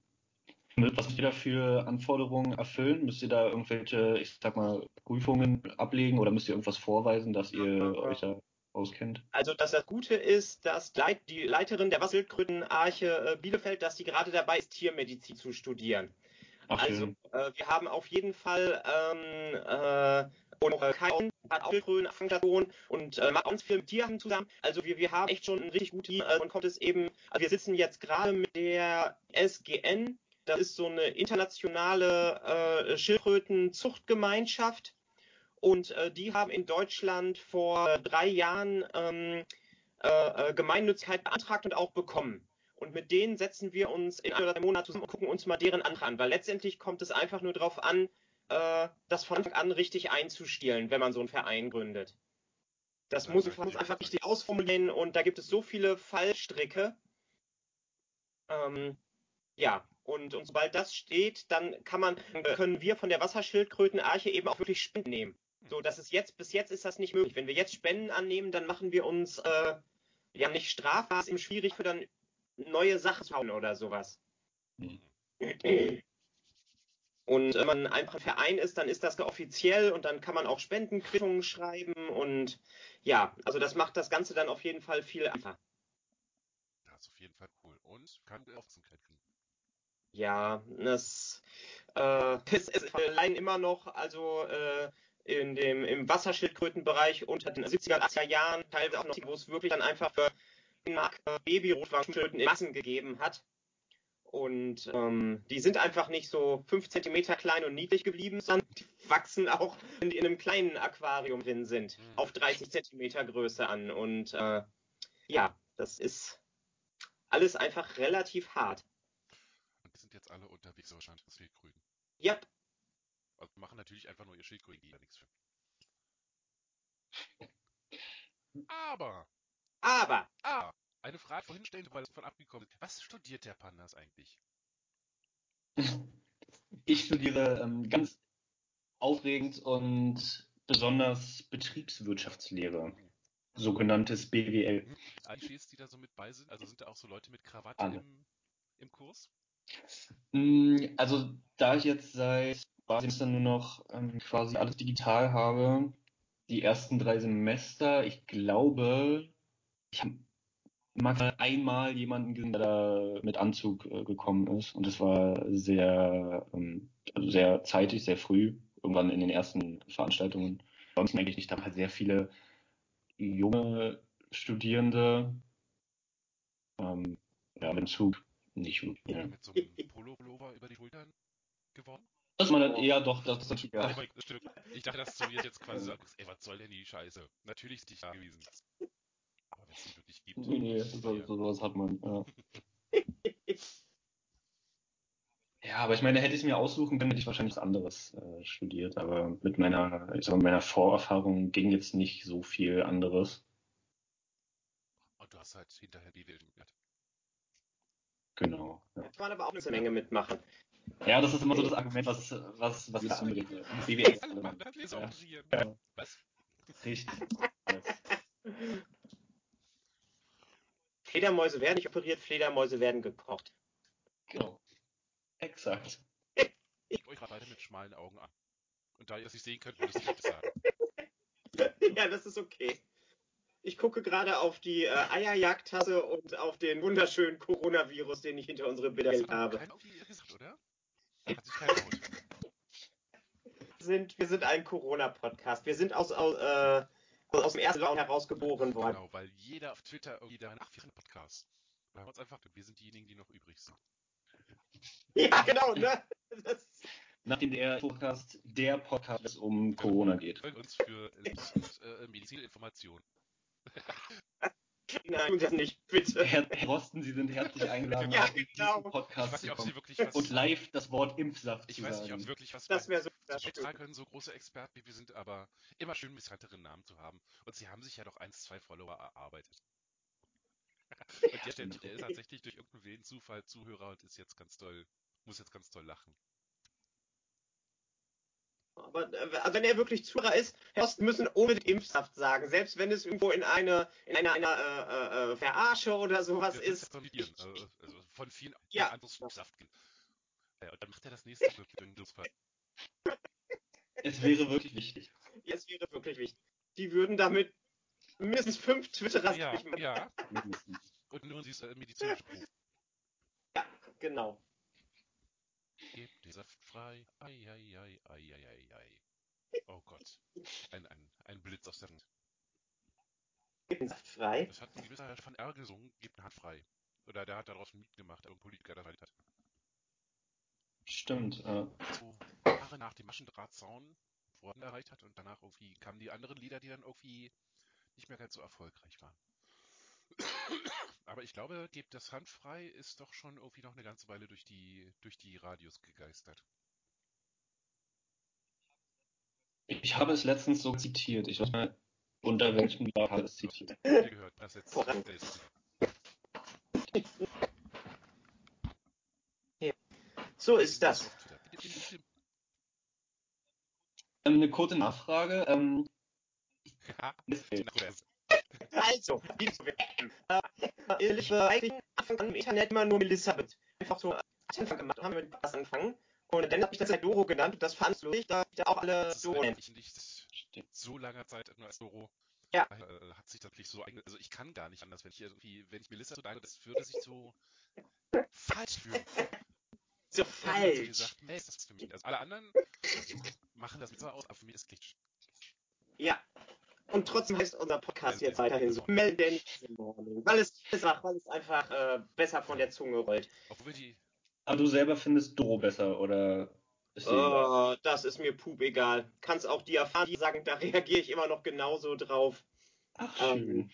[SPEAKER 3] Was müsst ihr da für Anforderungen erfüllen? Müsst ihr da irgendwelche, ich sag mal, Prüfungen ablegen oder müsst ihr irgendwas vorweisen, dass ihr euch da auskennt?
[SPEAKER 1] Also dass das Gute ist, dass die Leiterin der Wasserkrötenarche äh, Bielefeld, dass sie gerade dabei ist, Tiermedizin zu studieren.
[SPEAKER 3] Ach,
[SPEAKER 1] Also äh, wir haben auf jeden Fall ähm, äh, und äh, Kai hat auch Station und äh, macht uns viel mit Tieren zusammen. Also wir, wir haben echt schon ein richtig gutes äh, und kommt es eben, also wir sitzen jetzt gerade mit der SGN, das ist so eine internationale äh, Schildkrötenzuchtgemeinschaft und äh, die haben in Deutschland vor drei Jahren ähm, äh, äh, Gemeinnützigkeit beantragt und auch bekommen. Und mit denen setzen wir uns in ein oder drei Monaten zusammen und gucken uns mal deren Antrag an, weil letztendlich kommt es einfach nur darauf an, äh, das von Anfang an richtig einzustielen, wenn man so einen Verein gründet. Das
[SPEAKER 2] Ja,
[SPEAKER 1] muss man einfach richtig ausformulieren und da gibt es so viele Fallstricke. Ähm, ja, und, und sobald das steht, dann kann man, äh, können wir von der Wasserschildkrötenarche eben auch wirklich Spenden nehmen. So, das ist jetzt, bis jetzt ist das nicht möglich. Wenn wir jetzt Spenden annehmen, dann machen wir uns äh, ja nicht strafbar, es ist eben schwierig für dann neue Sachen zu hauen oder sowas.
[SPEAKER 3] Mhm.
[SPEAKER 1] Und wenn man einfach ein Verein ist, dann ist das offiziell und dann kann man auch Spendenquittungen schreiben und ja, also das macht das Ganze dann auf jeden Fall viel einfacher.
[SPEAKER 2] Das ist auf jeden Fall cool. Und kann Aufmerksamkeit kriegen.
[SPEAKER 1] Ja, das, äh, es ist allein immer noch, also äh, in dem, im Wasserschildkrötenbereich unter den 70er, 80er Jahren, teilweise auch noch, wo es wirklich dann einfach für Markt äh, Baby-Rotwangschildkröten in Massen gegeben hat. Und ähm, die sind einfach nicht so fünf Zentimeter klein und niedlich geblieben, sondern die wachsen auch, wenn die in einem kleinen Aquarium drin sind,
[SPEAKER 2] Mhm.
[SPEAKER 1] auf 30 Zentimeter Größe an. Und äh, ja, das ist alles einfach relativ hart.
[SPEAKER 2] Und die sind jetzt alle unterwegs wahrscheinlich, das Wildkröten.
[SPEAKER 1] Ja,
[SPEAKER 2] Also machen natürlich einfach nur ihr Schildkröten, die da nichts für. Aber,
[SPEAKER 1] Aber,
[SPEAKER 2] ah, eine Frage vorhin stellte, weil es von abgekommen ist. Was studiert der Pandas eigentlich?
[SPEAKER 3] Ich studiere ähm, ganz aufregend und besonders Betriebswirtschaftslehre, sogenanntes BWL.
[SPEAKER 2] Hm, Alle Klischees, die da so mit bei sind, also sind da auch so Leute mit Krawatte
[SPEAKER 3] Alle.
[SPEAKER 2] im, im Kurs?
[SPEAKER 3] Mm, Also da ich jetzt seit zwei Semestern nur noch ähm, quasi alles digital habe, die ersten drei Semester, ich glaube, ich habe maximal einmal jemanden gesehen, der da mit Anzug äh, gekommen ist und das war sehr, ähm, also sehr zeitig, sehr früh, irgendwann in den ersten Veranstaltungen. Ansonsten eigentlich nicht, da waren halt sehr viele junge Studierende, ähm, ja, mit Zug nicht. Ja.
[SPEAKER 2] Mit so einem Polo-Pullover über die Schultern geworden?
[SPEAKER 3] Das ist man dann eher doch, das ist natürlich,
[SPEAKER 2] Ja. stimmt. Ich dachte, dass du jetzt quasi sagst, ey, was soll denn die Scheiße? Natürlich ist da gewesen. Wenn es die wirklich gibt.
[SPEAKER 3] Nee, nee, so,
[SPEAKER 2] ja.
[SPEAKER 3] sowas hat man, ja. Ja, aber ich meine, hätte ich es mir aussuchen können, hätte ich wahrscheinlich was anderes äh, studiert. Aber mit meiner, ich sag mal, meiner Vorerfahrung ging jetzt nicht so viel anderes.
[SPEAKER 2] Und du hast halt hinterher die Wilden gehabt.
[SPEAKER 3] Genau. Ja,
[SPEAKER 1] da kann man aber auch eine Menge mitmachen.
[SPEAKER 3] ja das ist immer so das Argument, was, was, was
[SPEAKER 2] Ja.
[SPEAKER 3] ist mit BWL?
[SPEAKER 2] Alle Mann, hat Leser
[SPEAKER 3] Ja.
[SPEAKER 2] operieren.
[SPEAKER 3] Ja.
[SPEAKER 2] Was?
[SPEAKER 3] Richtig.
[SPEAKER 1] Fledermäuse werden nicht operiert, Fledermäuse werden gekocht.
[SPEAKER 3] Genau. Exakt.
[SPEAKER 2] Ich euch beide mit schmalen Augen an. Und da ihr es nicht sehen könnt, würde ich es sagen.
[SPEAKER 1] ja, das ist okay. Ich gucke gerade auf die äh, Eierjagdtasse und auf den wunderschönen Coronavirus, den ich hinter unsere Bilder
[SPEAKER 2] Das
[SPEAKER 1] habe.
[SPEAKER 2] keiner irgendwie gesagt, oder? Hat sich keiner getraut.
[SPEAKER 1] Wir sind, wir sind ein Corona-Podcast. Wir sind aus, aus, äh, aus dem ersten Raum heraus geboren worden.
[SPEAKER 2] Genau, weil jeder auf Twitter irgendwie danach für einen Podcast. Wir haben uns einfach, wir sind diejenigen, die noch übrig sind.
[SPEAKER 1] Ja, genau, ne? Das,
[SPEAKER 3] Nachdem der Podcast der Podcast es um Corona geht.
[SPEAKER 2] Wir uns für und äh, Medizininformation.
[SPEAKER 1] nein, tun das nicht, bitte.
[SPEAKER 3] Herr, Herr Rosten, Sie sind herzlich eingeladen,
[SPEAKER 1] Ja, genau.
[SPEAKER 2] Ich
[SPEAKER 3] Podcast
[SPEAKER 2] weiß nicht, ob
[SPEAKER 3] kommen.
[SPEAKER 2] sie wirklich was.
[SPEAKER 3] Und live das Wort Impfsaft
[SPEAKER 2] ich
[SPEAKER 3] zu
[SPEAKER 2] weiß nicht, ob
[SPEAKER 3] sagen.
[SPEAKER 2] sie wirklich was
[SPEAKER 1] Das wäre so. Das
[SPEAKER 2] beitragen können, so große Experten wie wir sind, aber immer schön bekanntere Namen zu haben. Und sie haben sich ja doch eins, zwei Follower erarbeitet. und der, der, der ist tatsächlich durch irgendeinen wilden Zufall Zuhörer und ist jetzt ganz toll, muss jetzt ganz toll lachen.
[SPEAKER 1] Aber äh, wenn er wirklich Zuhörer ist, Herr Osten müssen unbedingt Impfsaft sagen, selbst wenn es irgendwo in eine in einer, einer äh, äh, Verarsche oder sowas
[SPEAKER 2] Das
[SPEAKER 1] ist.
[SPEAKER 2] sondieren, also, also von vielen
[SPEAKER 1] Ja.
[SPEAKER 2] anderes Saft gibt. Ja, und dann macht er das nächste mit Durchfall.
[SPEAKER 3] Es wäre wirklich wichtig.
[SPEAKER 1] Ja, es wäre wirklich wichtig. Die würden damit mindestens fünf Twitterer
[SPEAKER 2] Ja, ja. Und nur dieses äh, medizinische Buch.
[SPEAKER 1] Genau.
[SPEAKER 2] Gebt den Saft frei. Ei, ei, ei, ei, ei, ei, ei. Oh Gott. Ein, ein, ein Blitz aus der Hand.
[SPEAKER 1] Saft frei.
[SPEAKER 2] Das hat ein gewisser Herr van R gesungen, gebt eine Hand frei. Oder der hat daraus ein Lied gemacht, aber ein Politiker das hat.
[SPEAKER 3] Stimmt. Äh,
[SPEAKER 2] So Jahre nach dem Maschendrahtzaun worden erreicht hat und danach irgendwie kamen die anderen Lieder, die dann irgendwie nicht mehr ganz so erfolgreich waren. Aber ich glaube, gebt das Hand frei ist doch schon irgendwie noch eine ganze Weile durch die, durch die Radios gegeistert.
[SPEAKER 3] ich habe es letztens so zitiert. Ich weiß mal, unter welchem Jahr habe ich es zitiert.
[SPEAKER 2] Gehört, das jetzt das ist-
[SPEAKER 1] So ist das.
[SPEAKER 3] Ähm, eine kurze Nachfrage. Ähm,
[SPEAKER 2] Ja,
[SPEAKER 1] Also, die äh, ich war eigentlich Anfang an im Internet immer nur Elisabeth. Einfach so als Anfang gemacht, haben wir mit was anfangen. Und dann habe ich das halt Doro genannt und das fand ich lustig, da ich da auch alle Doro nennen.
[SPEAKER 2] eigentlich nicht so langer Zeit nur als Doro.
[SPEAKER 1] Ja.
[SPEAKER 2] Äh, hat sich das wirklich so einge... Also ich kann gar nicht anders, wenn ich irgendwie, wenn ich Melissa so nenne, das würde sich so falsch fühlen.
[SPEAKER 1] So
[SPEAKER 2] Ja, wie
[SPEAKER 1] falsch.
[SPEAKER 2] gesagt, nee, ist das für mich. Also alle anderen machen das mit so aus, aber für mich ist Glitch.
[SPEAKER 1] Ja. Und trotzdem heißt unser Podcast jetzt weiterhin so Mel Dennis in the Morning. Weil es, einfach, weil es einfach äh, besser von der Zunge rollt.
[SPEAKER 2] Obwohl die,
[SPEAKER 3] aber du selber findest Doro besser oder?
[SPEAKER 1] Oh, das ist mir pup egal. Kannst auch die erfahren, die sagen, da reagiere ich immer noch genauso drauf.
[SPEAKER 3] Ach,
[SPEAKER 1] ähm,
[SPEAKER 3] schön.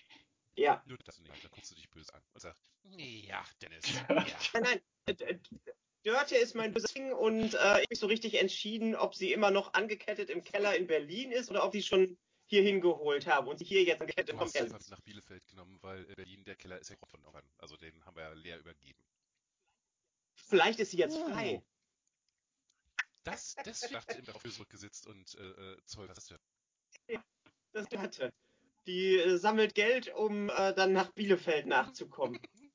[SPEAKER 1] Ja.
[SPEAKER 2] nur das nicht, dann guckst du dich böse an und sagst, nee, ja, Dennis, ja.
[SPEAKER 1] Nein, nein. äh, äh, Dörte ist mein böses Ding und äh, ich bin so richtig entschieden, ob sie immer noch angekettet im Keller in Berlin ist oder ob die schon hier hingeholt haben und sie hier jetzt angekettet
[SPEAKER 2] Du hast
[SPEAKER 1] kommt.
[SPEAKER 2] einfach nach Bielefeld genommen, weil äh, Berlin, der Keller ist ja von irgendwann. Also den haben wir ja leer übergeben.
[SPEAKER 1] Vielleicht ist sie jetzt frei.
[SPEAKER 2] Das, das dachte ich immer auf zurückgesetzt und äh, äh, Zoll, was ist das
[SPEAKER 1] Das Dörte. Die äh, sammelt Geld, um äh, dann nach Bielefeld nachzukommen.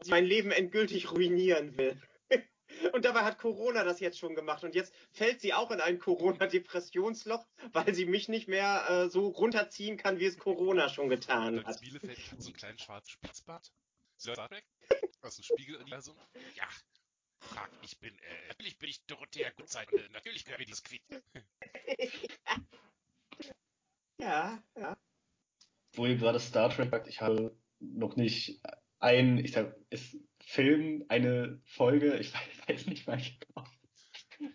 [SPEAKER 1] Sie mein Leben endgültig ruinieren will. Und dabei hat Corona das jetzt schon gemacht. Und jetzt fällt sie auch in ein Corona-Depressionsloch, weil sie mich nicht mehr äh, so runterziehen kann, wie es Corona schon getan
[SPEAKER 2] Das
[SPEAKER 1] hat.
[SPEAKER 2] Bielefeld hat so einen kleinen schwarzen Spitzbart. Star Trek? Aus dem Spiegeluniversum? Ja. Frag, ich bin, äh, natürlich bin ich Dorothea Gutzeit äh, natürlich gehört mir dieses Quiz.
[SPEAKER 1] Ja, ja.
[SPEAKER 3] Wo ihr gerade Star Trek sagt, ich habe noch nicht ein, ich sag, ist Film, eine Folge, ich weiß, weiß nicht mal genau,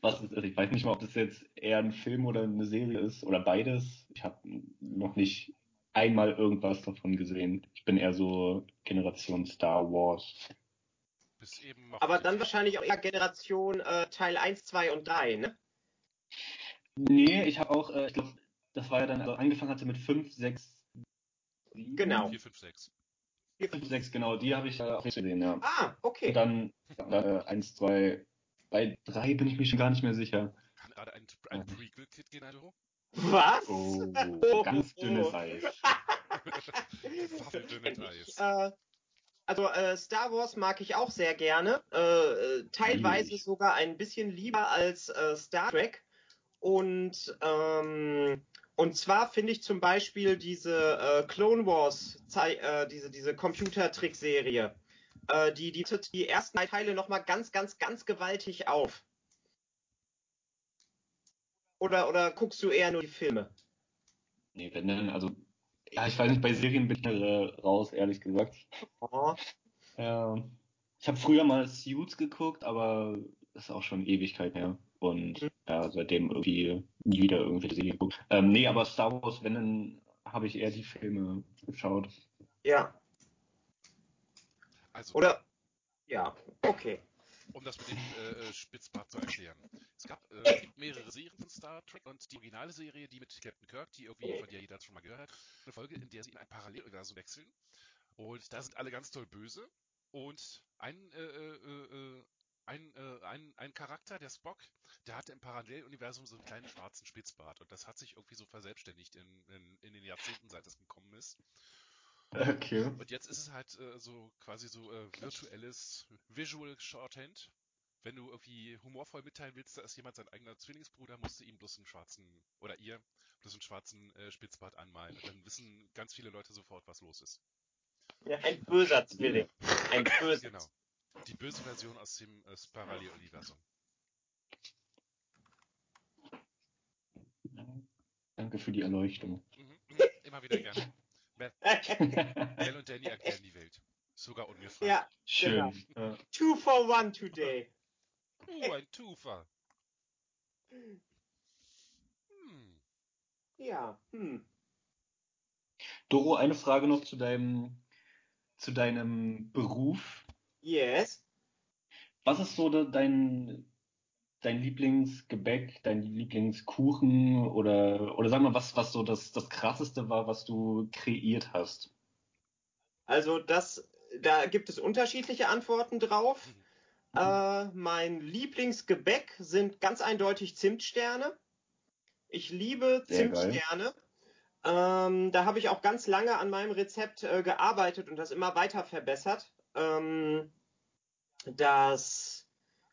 [SPEAKER 3] was es ist. Ich weiß nicht mal, ob das jetzt eher ein Film oder eine Serie ist oder beides. Ich habe noch nicht einmal irgendwas davon gesehen. Ich bin eher so Generation Star Wars.
[SPEAKER 2] Bis eben noch
[SPEAKER 1] Aber dann wahrscheinlich auch eher Generation äh, Teil 1, 2 und 3, ne?
[SPEAKER 3] Nee, ich habe auch, äh, ich glaube, das war ja dann, also angefangen hatte mit 5, 6, 7.
[SPEAKER 1] Genau.
[SPEAKER 2] 4, 5, 6.
[SPEAKER 3] 5, 6, genau, die habe ich äh, auch nicht gesehen, ja.
[SPEAKER 1] Ah,
[SPEAKER 3] Und
[SPEAKER 1] okay.
[SPEAKER 3] dann äh, 1, 2, bei 3 bin ich mir schon gar nicht mehr sicher.
[SPEAKER 2] Kann gerade ein, ein Prequel-Kit gehen, Aldo?
[SPEAKER 1] Was?
[SPEAKER 3] Oh, ganz dünnes Eis.
[SPEAKER 2] Waffeldünnes Eis.
[SPEAKER 1] Äh, also äh, Star Wars mag ich auch sehr gerne. Äh, äh, teilweise sogar ein bisschen lieber als äh, Star Trek. Und ähm, und zwar finde ich zum Beispiel diese äh, Clone Wars, äh, diese diese Computertrickserie, äh, die die die ersten drei Teile noch mal ganz ganz ganz gewaltig auf. Oder oder guckst du eher nur die Filme?
[SPEAKER 3] Nee, wenn dann, also, ja, ich weiß nicht, bei Serien bin ich äh, raus, ehrlich gesagt.
[SPEAKER 1] Oh.
[SPEAKER 3] Ja. Ich habe früher mal Suits geguckt, aber das ist auch schon Ewigkeit her. Und
[SPEAKER 1] Mhm.
[SPEAKER 3] ja, seitdem irgendwie nie wieder irgendwelche Serien geguckt. Ähm, nee, aber Star Wars, wenn, dann habe ich eher die Filme geschaut.
[SPEAKER 1] Ja.
[SPEAKER 2] Also,
[SPEAKER 1] Oder ja, okay.
[SPEAKER 2] um das mit dem äh, äh, Spitzbart zu erklären. Es gab äh, es gibt mehrere Serien von Star Trek und die originale Serie, die mit Captain Kirk, die irgendwie von der jeder schon mal gehört hat, eine Folge, in der sie in ein Paralleluniversum wechseln. Und da sind alle ganz toll böse. Und ein, äh, äh, äh, ein, äh, ein, ein Charakter, der Spock, der hatte im Paralleluniversum so einen kleinen schwarzen Spitzbart. Und das hat sich irgendwie so verselbstständigt in, in, in den Jahrzehnten, seit es gekommen ist.
[SPEAKER 3] Okay.
[SPEAKER 2] Und jetzt ist es halt äh, so quasi so äh, virtuelles Visual Shorthand. Wenn du irgendwie humorvoll mitteilen willst, da ist jemand sein eigener Zwillingsbruder, musst du ihm bloß einen schwarzen, oder ihr, bloß einen schwarzen äh, Spitzbart anmalen. Und dann wissen ganz viele Leute sofort, was los ist.
[SPEAKER 1] Ja, ein böser Zwilling. Ein böser.
[SPEAKER 2] Genau. Die böse Version aus dem äh, Paralleluniversum.
[SPEAKER 3] Danke für die Erleuchtung.
[SPEAKER 2] Mhm, immer wieder gerne. Mel Mel und Danny erklären die Welt. Sogar ungefragt.
[SPEAKER 1] ja,
[SPEAKER 3] Schön. Ja.
[SPEAKER 1] two for one today.
[SPEAKER 2] Uh, ein Tufer. Hm.
[SPEAKER 1] Ja, hm.
[SPEAKER 3] Doro, eine Frage noch zu deinem, zu deinem Beruf.
[SPEAKER 1] Yes.
[SPEAKER 3] Was ist so de- dein, dein Lieblingsgebäck, dein Lieblingskuchen oder, oder sag mal, was, was so das, das krasseste war, was du kreiert hast?
[SPEAKER 1] Also das, da gibt es unterschiedliche Antworten drauf. Äh, mein Lieblingsgebäck sind ganz eindeutig Zimtsterne. Ich liebe
[SPEAKER 3] Sehr geil.
[SPEAKER 1] Zimtsterne. Ähm, da habe ich auch ganz lange an meinem Rezept äh, gearbeitet und das immer weiter verbessert. Ähm, das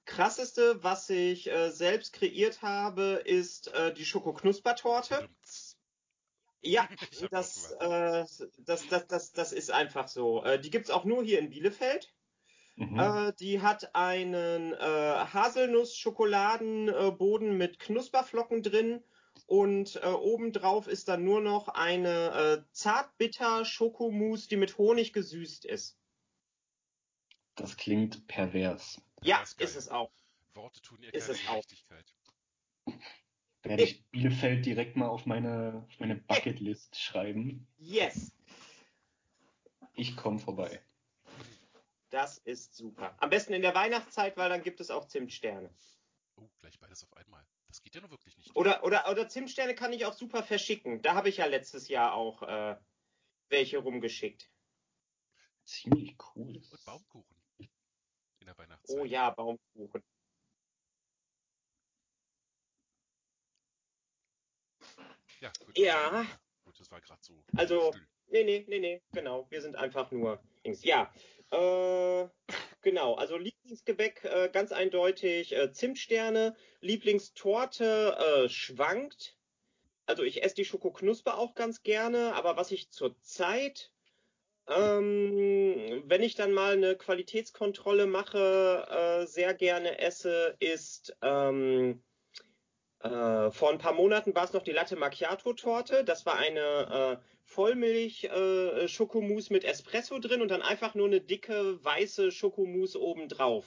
[SPEAKER 1] krasseste, was ich äh, selbst kreiert habe, ist äh, die Schokoknuspertorte. Ja, das, äh, das, das, das, das ist einfach so. Äh, die gibt's auch nur hier in Bielefeld.
[SPEAKER 3] Mhm.
[SPEAKER 1] Äh, die hat einen äh, Haselnuss-Schokoladenboden mit Knusperflocken drin und äh, obendrauf ist dann nur noch eine äh, Zartbitter-Schokomousse, die mit Honig gesüßt ist.
[SPEAKER 3] Das klingt pervers.
[SPEAKER 1] Ja,
[SPEAKER 2] Das ist
[SPEAKER 1] es auch.
[SPEAKER 2] Worte tun ihr
[SPEAKER 1] Ist
[SPEAKER 2] keine
[SPEAKER 1] es auch.
[SPEAKER 2] Richtigkeit.
[SPEAKER 3] Werde ich Bielefeld direkt mal auf meine, auf meine Bucketlist schreiben.
[SPEAKER 1] Yes.
[SPEAKER 3] Ich komme vorbei.
[SPEAKER 1] Das ist super. Am besten in der Weihnachtszeit, weil dann gibt es auch Zimtsterne.
[SPEAKER 2] Oh, gleich beides auf einmal. Das geht ja nur wirklich nicht.
[SPEAKER 1] Oder, oder, oder Zimtsterne kann ich auch super verschicken. Da habe ich ja letztes Jahr auch äh, welche rumgeschickt.
[SPEAKER 3] Ziemlich cool.
[SPEAKER 2] Und Baumkuchen. In der Weihnachtszeit.
[SPEAKER 1] Oh ja, Baumkuchen.
[SPEAKER 2] Ja, gut.
[SPEAKER 1] Ja.
[SPEAKER 2] Gut, das war gerade so.
[SPEAKER 1] Also-
[SPEAKER 2] still.
[SPEAKER 1] Nee, nee, nee, nee, genau. Wir sind einfach nur Dings. Ja, äh, genau. Also Lieblingsgebäck äh, ganz eindeutig äh, Zimtsterne. Lieblingstorte äh, schwankt. Also ich esse die Schokoknusper auch ganz gerne, aber was ich zurzeit, ähm, wenn ich dann mal eine Qualitätskontrolle mache, äh, sehr gerne esse, ist ähm, äh, vor ein paar Monaten war es noch die Latte Macchiato Torte. Das war eine äh, Vollmilch äh, Schokomousse mit Espresso drin und dann einfach nur eine dicke weiße Schokomousse obendrauf.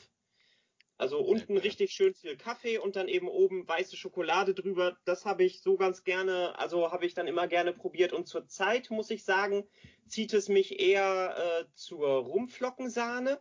[SPEAKER 1] Also unten
[SPEAKER 2] Lecker.
[SPEAKER 1] richtig schön viel Kaffee und dann eben oben weiße Schokolade drüber. Das habe ich so ganz gerne, also habe ich dann immer gerne probiert. Und zurzeit muss ich sagen, zieht es mich eher äh, zur Rumflockensahne.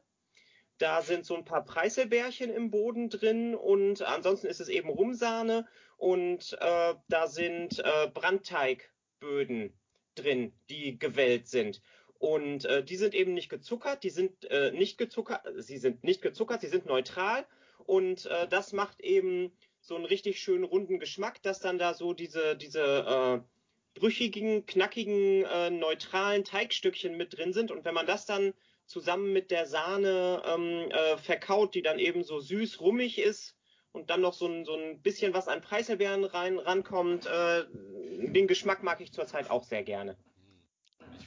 [SPEAKER 1] Da sind so ein paar Preiselbärchen im Boden drin und ansonsten ist es eben Rumsahne und äh, da sind äh, Brandteigböden drin, die gewellt sind. Und äh, die sind eben nicht gezuckert, die sind äh, nicht gezuckert, sie sind nicht gezuckert, sie sind neutral und äh, das macht eben so einen richtig schönen runden Geschmack, dass dann da so diese, diese äh, brüchigen, knackigen, äh, neutralen Teigstückchen mit drin sind und wenn man das dann zusammen mit der Sahne ähm, äh, verkaut, die dann eben so süß, rummig ist und dann noch so ein, so ein bisschen was an Preiselbeeren rein, rankommt. Äh, den Geschmack mag ich zurzeit auch sehr gerne.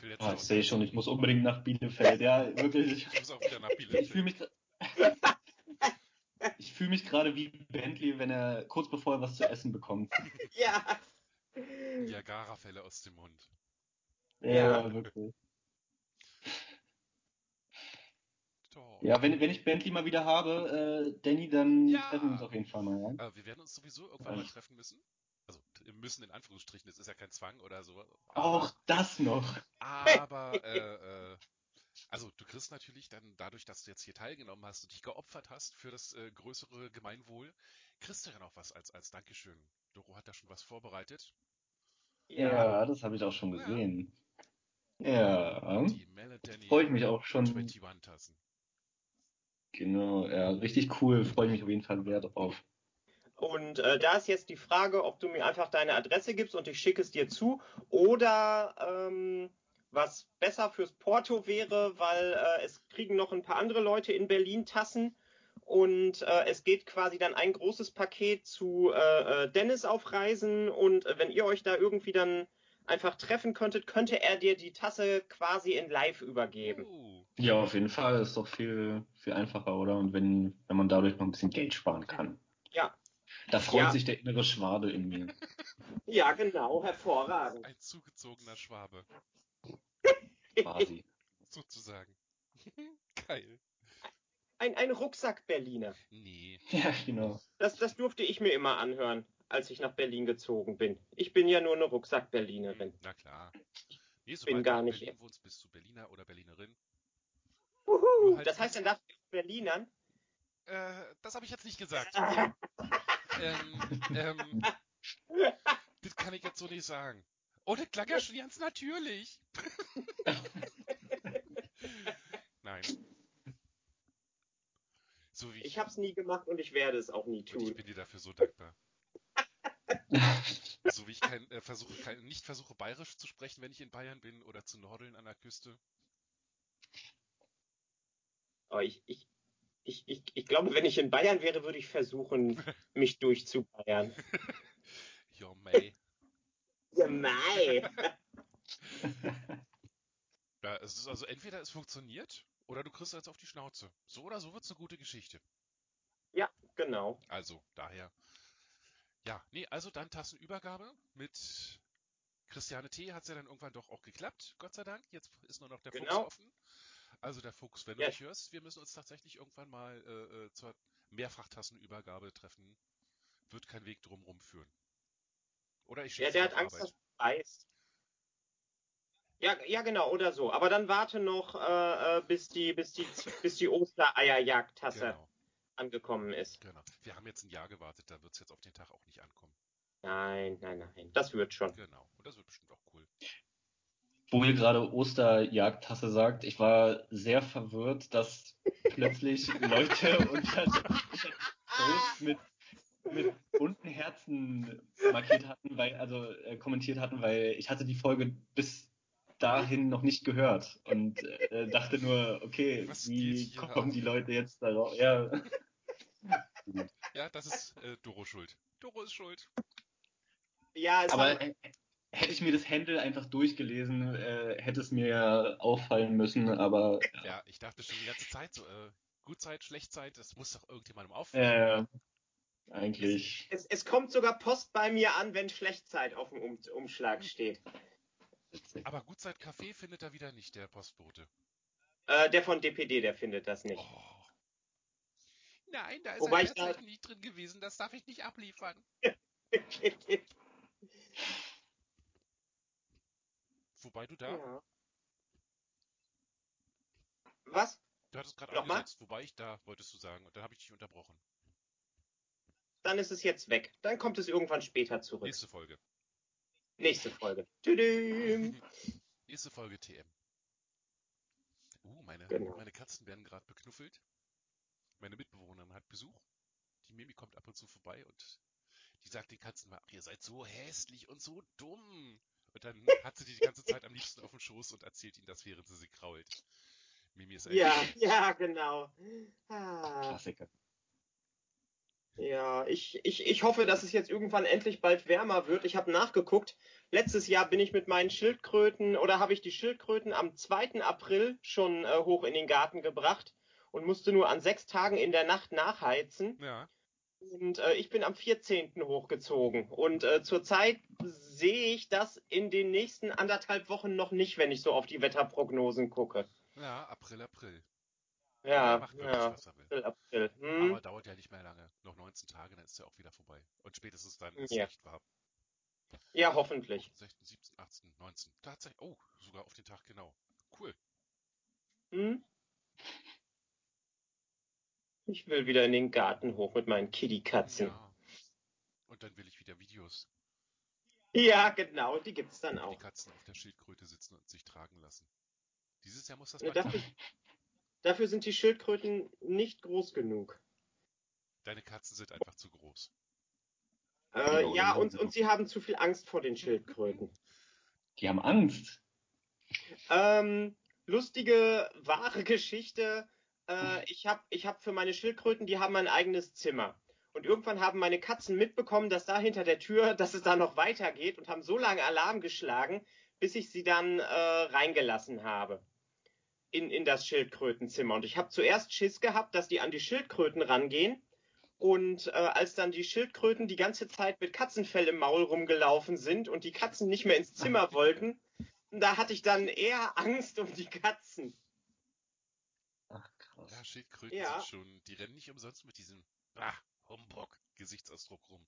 [SPEAKER 2] Ich will jetzt auch-
[SPEAKER 3] ich sehe schon, ich muss unbedingt nach Bielefeld. Ja, wirklich.
[SPEAKER 2] Ich muss auch wieder nach
[SPEAKER 3] Ich fühle
[SPEAKER 2] Bielefeld.
[SPEAKER 3] mich, ich fühle mich gerade wie Bentley, wenn er kurz bevor er was zu essen bekommt.
[SPEAKER 1] Ja.
[SPEAKER 2] Niagara-Fälle aus dem Mund.
[SPEAKER 1] Ja.
[SPEAKER 3] wirklich.
[SPEAKER 2] Doch.
[SPEAKER 3] Ja, wenn, wenn ich Bentley mal wieder habe, äh, Danny, dann
[SPEAKER 2] Ja.
[SPEAKER 3] treffen wir uns auf jeden Fall mal. Ja?
[SPEAKER 2] Äh, wir werden uns sowieso irgendwann mal treffen müssen. Müssen in Anführungsstrichen, das ist ja kein Zwang oder so.
[SPEAKER 3] Auch das noch.
[SPEAKER 2] Aber äh, äh, also du kriegst natürlich dann dadurch, dass du jetzt hier teilgenommen hast und dich geopfert hast für das äh, größere Gemeinwohl, kriegst du ja noch was als als Dankeschön. Doro hat da schon was vorbereitet.
[SPEAKER 3] Ja, das habe ich auch schon gesehen. Ja,
[SPEAKER 2] Die Melody
[SPEAKER 3] freue ich mich auch schon.
[SPEAKER 2] 21 Tassen.
[SPEAKER 3] Genau, ja, richtig cool. Freue ich mich auf jeden Fall sehr drauf.
[SPEAKER 1] Und äh, da ist jetzt die Frage, ob du mir einfach deine Adresse gibst und ich schicke es dir zu oder ähm, was besser fürs Porto wäre, weil äh, es kriegen noch ein paar andere Leute in Berlin Tassen und äh, es geht quasi dann ein großes Paket zu äh, äh, Dennis auf Reisen und äh, wenn ihr euch da irgendwie dann einfach treffen könntet, könnte er dir die Tasse quasi in Live übergeben.
[SPEAKER 2] Oh,
[SPEAKER 3] Ja, auf jeden Fall. Ist doch viel, viel einfacher, oder? Und wenn, wenn man dadurch noch ein bisschen Geld sparen kann.
[SPEAKER 1] Ja.
[SPEAKER 3] Da freut
[SPEAKER 1] Ja.
[SPEAKER 3] sich der innere Schwade in mir.
[SPEAKER 1] Ja, genau, hervorragend.
[SPEAKER 2] ein zugezogener Schwabe,
[SPEAKER 3] Quasi.
[SPEAKER 2] sozusagen. Geil.
[SPEAKER 1] Ein, ein Rucksack-Berliner.
[SPEAKER 2] Nee.
[SPEAKER 3] Ja, genau.
[SPEAKER 1] Das, das durfte ich mir immer anhören, als ich nach Berlin gezogen bin. Ich bin ja nur eine Rucksack-Berlinerin.
[SPEAKER 2] Na klar. Nee,
[SPEAKER 1] Bin
[SPEAKER 2] sobald
[SPEAKER 1] gar
[SPEAKER 2] du in
[SPEAKER 1] nicht-
[SPEAKER 2] Berlin wohnst, bist du Berliner oder Berlinerin.
[SPEAKER 1] Uhu,
[SPEAKER 2] halt-
[SPEAKER 1] das heißt, dann darf ich auch Berlinern.
[SPEAKER 2] Äh, das habe ich jetzt nicht gesagt. Ähm, ähm, das kann ich jetzt so nicht sagen. Oh, das klang ja schon ganz natürlich. Nein. So wie ich.
[SPEAKER 1] ich hab's nie gemacht und ich werde es auch nie
[SPEAKER 2] und ich
[SPEAKER 1] tun.
[SPEAKER 2] bin dir dafür so dankbar. So wie ich kein, äh, versuche, kein, nicht versuche, bayerisch zu sprechen, wenn ich in Bayern bin oder zu nordeln an der Küste.
[SPEAKER 1] Aber ich, ich, ich, ich, ich glaube, wenn ich in Bayern wäre, würde ich versuchen, mich durchzubayern.
[SPEAKER 2] Ja, mei.
[SPEAKER 1] Ja, mei.
[SPEAKER 2] Ja, es ist also entweder es funktioniert oder du kriegst jetzt auf die Schnauze. So oder so wird's eine gute Geschichte.
[SPEAKER 1] Genau.
[SPEAKER 2] Also, daher. Ja, nee, also dann Tassenübergabe mit Christiane T. hat es ja dann irgendwann doch auch geklappt, Gott sei Dank. Jetzt ist nur noch der
[SPEAKER 1] Genau.
[SPEAKER 2] Fuchs offen. Also der Fuchs, wenn du mich hörst, wir müssen uns tatsächlich irgendwann mal äh, äh, zur Mehrfachtassenübergabe treffen. Wird kein Weg drumrum führen. Oder ich
[SPEAKER 1] Ja, der hat Angst,
[SPEAKER 2] Arbeit.
[SPEAKER 1] dass du beißt. Ja, ja, genau, oder so. Aber dann warte noch, äh, äh, bis die, bis die, bis die Ostereierjagdtasse
[SPEAKER 2] Genau,
[SPEAKER 1] angekommen ist.
[SPEAKER 2] genau. Wir haben jetzt ein Jahr gewartet, da wird es jetzt auf den Tag auch nicht ankommen.
[SPEAKER 1] Nein, nein, nein. Das wird schon.
[SPEAKER 2] Genau. Und das wird bestimmt auch cool.
[SPEAKER 3] Wo ihr gerade Osterjagdtasse sagt, ich war sehr verwirrt, dass plötzlich Leute unter, Post mit, mit bunten Herzen markiert hatten, weil, also äh, kommentiert hatten, weil ich hatte die Folge bis dahin noch nicht gehört und äh, dachte nur, okay,
[SPEAKER 2] Was
[SPEAKER 3] wie kommen
[SPEAKER 2] ab?
[SPEAKER 3] die Leute jetzt darauf? Ja,
[SPEAKER 2] Ja, das ist äh, Doro schuld. Doro ist schuld.
[SPEAKER 1] Ja, es
[SPEAKER 3] aber
[SPEAKER 1] haben,
[SPEAKER 3] äh, hätte ich mir das Handle einfach durchgelesen, äh, hätte es mir auffallen müssen, aber
[SPEAKER 2] Ja, ich dachte schon die ganze Zeit so, äh, Gutzeit, Schlechtzeit, das muss doch irgendjemandem auffallen.
[SPEAKER 3] äh, eigentlich.
[SPEAKER 1] es, es kommt sogar Post bei mir an, wenn Schlechtzeit auf dem um Umschlag steht.
[SPEAKER 2] Aber Gutzeit Kaffee findet er wieder nicht, der Postbote.
[SPEAKER 1] Äh, der von DPD, der findet das nicht.
[SPEAKER 2] Oh. Nein, da ist
[SPEAKER 1] Wobei
[SPEAKER 2] ein
[SPEAKER 1] ich da-
[SPEAKER 2] nicht drin gewesen, das darf ich nicht abliefern. Wobei du da,
[SPEAKER 1] ja. Was?
[SPEAKER 2] du hattest gerade angesetzt, wobei ich da, wolltest du sagen, und dann habe ich dich unterbrochen.
[SPEAKER 1] Dann ist es jetzt weg. Dann kommt es irgendwann später zurück.
[SPEAKER 2] Nächste Folge.
[SPEAKER 1] Nächste Folge. Tüdüm.
[SPEAKER 2] Nächste Folge TM. Uh, meine,
[SPEAKER 1] Genau.
[SPEAKER 2] meine Katzen werden gerade beknuffelt. Meine Mitbewohnerin hat Besuch. Die Mimi kommt ab und zu vorbei und die sagt den Katzen mal, ach, ihr seid so hässlich und so dumm. Und dann hat sie die die ganze Zeit am liebsten auf dem Schoß und erzählt ihnen das, während sie sie krault. Mimi ist ein
[SPEAKER 1] Ja, ja, genau. Ah,
[SPEAKER 3] Klassiker.
[SPEAKER 1] ja, ich, ich, ich hoffe, dass es jetzt irgendwann endlich bald wärmer wird. Ich habe nachgeguckt. Letztes Jahr bin ich mit meinen Schildkröten oder habe ich die Schildkröten am 2. April schon äh, hoch in den Garten gebracht und musste nur an sechs Tagen in der Nacht nachheizen.
[SPEAKER 2] Ja,
[SPEAKER 1] Und äh, ich bin am 14. hochgezogen. Und äh, zurzeit sehe ich das in den nächsten anderthalb Wochen noch nicht, wenn ich so auf die Wetterprognosen gucke.
[SPEAKER 2] ja, April, April.
[SPEAKER 1] Ja,
[SPEAKER 2] macht wirklich,
[SPEAKER 1] ja.
[SPEAKER 2] was er will.
[SPEAKER 1] April, April. Hm.
[SPEAKER 2] Aber dauert ja nicht mehr lange. Noch 19 Tage, dann ist er auch wieder vorbei. Und spätestens dann ist
[SPEAKER 1] Ja.
[SPEAKER 2] echt warm.
[SPEAKER 1] Ja, hoffentlich.
[SPEAKER 2] 16, 17, 18, 19. Tatsächlich. Oh, sogar auf den Tag genau. Cool.
[SPEAKER 1] Hm? Ich will wieder in den Garten hoch mit meinen Kitty-Katzen.
[SPEAKER 2] Ja. Und dann will ich wieder Videos,
[SPEAKER 1] Ja. genau, die gibt's dann
[SPEAKER 2] wo die
[SPEAKER 1] auch.
[SPEAKER 2] Katzen auf der Schildkröte sitzen und sich tragen lassen. Dieses Jahr muss das
[SPEAKER 1] Ja,
[SPEAKER 2] mal
[SPEAKER 1] dafür, dafür sind die Schildkröten nicht groß genug.
[SPEAKER 2] Deine Katzen sind einfach zu groß.
[SPEAKER 1] Äh,
[SPEAKER 3] Jo,
[SPEAKER 1] ja,
[SPEAKER 3] genau.
[SPEAKER 1] und, und sie haben zu viel Angst vor den Schildkröten.
[SPEAKER 3] Die haben Angst.
[SPEAKER 1] Ähm, lustige, wahre Geschichte. Äh, ich habe ich hab für meine Schildkröten, die haben ein eigenes Zimmer. Und irgendwann haben meine Katzen mitbekommen, dass da hinter der Tür, dass es da noch weitergeht und haben so lange Alarm geschlagen, bis ich sie dann äh, reingelassen habe. In, in das Schildkrötenzimmer. Und ich habe zuerst Schiss gehabt, dass die an die Schildkröten rangehen. Und äh, als dann die Schildkröten die ganze Zeit mit Katzenfell im Maul rumgelaufen sind und die Katzen nicht mehr ins Zimmer wollten, da hatte ich dann eher Angst um die Katzen.
[SPEAKER 2] Ja, Schildkröten
[SPEAKER 1] Ja.
[SPEAKER 2] sind schon, die rennen nicht umsonst mit diesem ah, Humbug Gesichtsausdruck rum.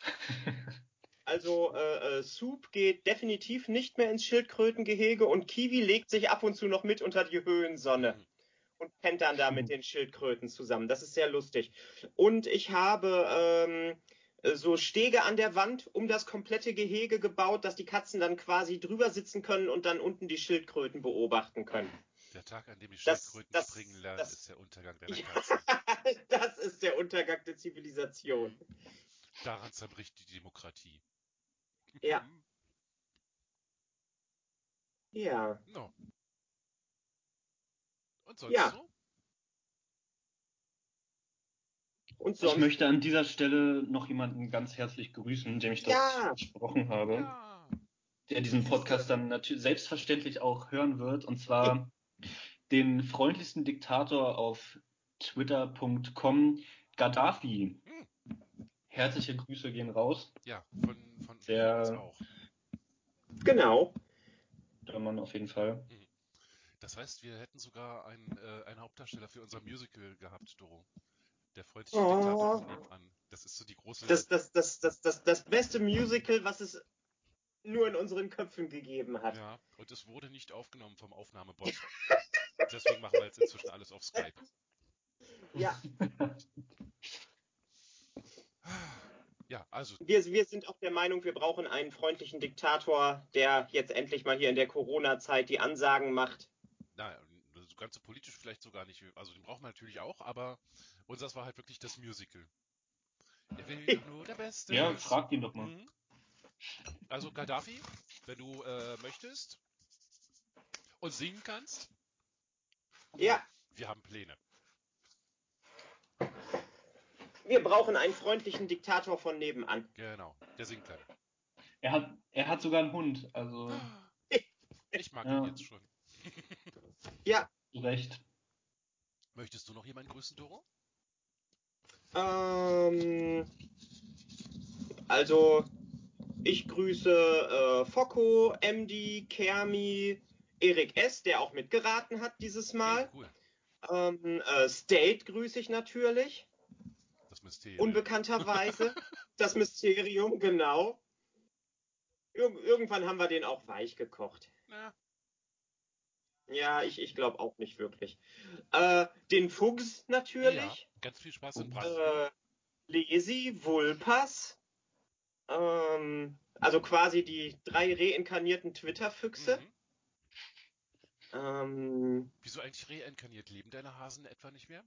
[SPEAKER 1] Also äh, äh, Soup geht definitiv nicht mehr ins Schildkrötengehege und Kiwi legt sich ab und zu noch mit unter die Höhensonne
[SPEAKER 2] Mhm.
[SPEAKER 1] und pennt dann da mit den Schildkröten zusammen. Das ist sehr lustig. Und ich habe ähm, so Stege an der Wand um das komplette Gehege gebaut, dass die Katzen dann quasi drüber sitzen können und dann unten die Schildkröten beobachten können.
[SPEAKER 2] Der Tag, an dem die
[SPEAKER 1] Das-
[SPEAKER 2] Schildkröten
[SPEAKER 1] das-
[SPEAKER 2] springen lernen,
[SPEAKER 1] das-
[SPEAKER 2] ist der Untergang deiner
[SPEAKER 1] Ja.
[SPEAKER 2] Katzen.
[SPEAKER 1] das ist der Untergang der Zivilisation.
[SPEAKER 2] Daran zerbricht die Demokratie.
[SPEAKER 1] Ja. Ja.
[SPEAKER 2] No. Und sonst
[SPEAKER 1] Ja.
[SPEAKER 2] so?
[SPEAKER 1] Und
[SPEAKER 3] Ich möchte an dieser Stelle noch jemanden ganz herzlich grüßen, dem ich das
[SPEAKER 1] Ja.
[SPEAKER 3] versprochen habe,
[SPEAKER 2] Ja.
[SPEAKER 3] der diesen Podcast dann natürlich selbstverständlich auch hören wird, und zwar den freundlichsten Diktator auf twitter.com, Gaddafi.
[SPEAKER 2] Hm.
[SPEAKER 3] Herzliche Grüße gehen raus.
[SPEAKER 2] Ja, von, von,
[SPEAKER 3] Der-
[SPEAKER 2] auch.
[SPEAKER 1] Genau.
[SPEAKER 3] Der Mann auf jeden Fall.
[SPEAKER 2] Das heißt, wir hätten sogar einen, äh, einen Hauptdarsteller für unser Musical gehabt, Doro. Der freundliche
[SPEAKER 1] Oh.
[SPEAKER 2] Diktator von nebenan. Das ist so die große.
[SPEAKER 1] das, das, das, das, das, das beste Musical, was es nur in unseren Köpfen gegeben hat.
[SPEAKER 2] Ja, und es wurde nicht aufgenommen vom Aufnahmebot. Deswegen machen wir jetzt inzwischen alles auf Skype.
[SPEAKER 1] Ja,
[SPEAKER 2] Ja, also,
[SPEAKER 1] wir, wir sind auch der Meinung, wir brauchen einen freundlichen Diktator, der jetzt endlich mal hier in der Corona-Zeit die Ansagen macht.
[SPEAKER 2] naja, das Ganze politisch vielleicht sogar nicht. Also den brauchen wir natürlich auch, aber unseres war halt wirklich das Musical. Er will doch nur der Beste.
[SPEAKER 3] Ja, frag ihn doch mal.
[SPEAKER 2] Mhm. Also Gaddafi, wenn du äh, möchtest und singen kannst,
[SPEAKER 1] Ja,
[SPEAKER 2] wir haben Pläne.
[SPEAKER 1] wir brauchen einen freundlichen Diktator von nebenan.
[SPEAKER 2] Genau, der singt dann.
[SPEAKER 3] Er hat, er hat sogar einen Hund, also
[SPEAKER 2] Ich mag
[SPEAKER 3] Ja.
[SPEAKER 2] ihn jetzt schon.
[SPEAKER 1] Ja,
[SPEAKER 3] zu Recht.
[SPEAKER 2] Möchtest du noch jemanden grüßen, Doro?
[SPEAKER 1] ähm, also ich grüße äh, Focko, MD, Kermi, Erik S., der auch mitgeraten hat dieses Mal.
[SPEAKER 2] Okay, cool.
[SPEAKER 1] Ähm, äh, State grüße ich natürlich.
[SPEAKER 2] Das Mysterium.
[SPEAKER 1] Unbekannterweise. das Mysterium, genau. Ir irgendwann haben wir den auch weich gekocht.
[SPEAKER 2] Na,
[SPEAKER 1] Ja, ich, ich glaube auch nicht wirklich. Äh, den Fuchs
[SPEAKER 2] ja,
[SPEAKER 1] natürlich.
[SPEAKER 2] ganz viel Spaß in
[SPEAKER 3] Ups.
[SPEAKER 2] Brand.
[SPEAKER 1] Äh, Lesi, Vulpas. Ähm, also quasi die drei reinkarnierten Twitter-Füchse.
[SPEAKER 2] Mhm.
[SPEAKER 1] Ähm,
[SPEAKER 2] Wieso eigentlich reinkarniert? Leben deine Hasen etwa nicht mehr?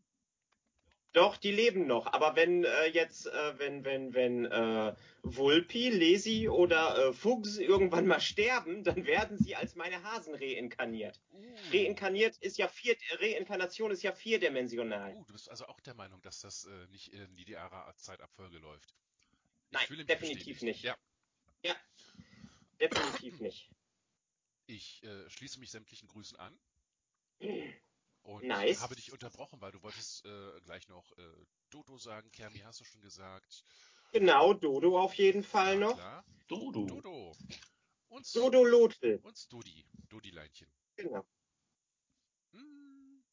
[SPEAKER 1] doch, die leben noch. Aber wenn äh, jetzt, äh, wenn, wenn, wenn äh, Vulpi, Lesi oder äh, Fuchs irgendwann mal sterben, dann werden sie als meine Hasen reinkarniert.
[SPEAKER 2] Uh.
[SPEAKER 1] Reinkarniert ist ja vier, Reinkarnation ist ja vierdimensional.
[SPEAKER 2] Uh, du bist also auch der Meinung, dass das äh, nicht in die Zeitabfolge läuft.
[SPEAKER 1] Nein, definitiv
[SPEAKER 2] bestätigt.
[SPEAKER 1] nicht.
[SPEAKER 2] Ja,
[SPEAKER 1] Definitiv nicht.
[SPEAKER 2] ich äh, schließe mich sämtlichen Grüßen an und
[SPEAKER 1] Nice.
[SPEAKER 2] habe dich unterbrochen, weil du wolltest äh, gleich noch äh, Dodo sagen. Kermi hast du schon gesagt.
[SPEAKER 1] Genau, Dodo auf jeden Fall
[SPEAKER 2] Ja,
[SPEAKER 1] noch.
[SPEAKER 2] klar.
[SPEAKER 3] Dodo.
[SPEAKER 2] Dodo. Und,
[SPEAKER 1] Dodo Lothel.
[SPEAKER 2] und Studi. Dodi-Leinchen.
[SPEAKER 1] Genau.
[SPEAKER 2] Hm,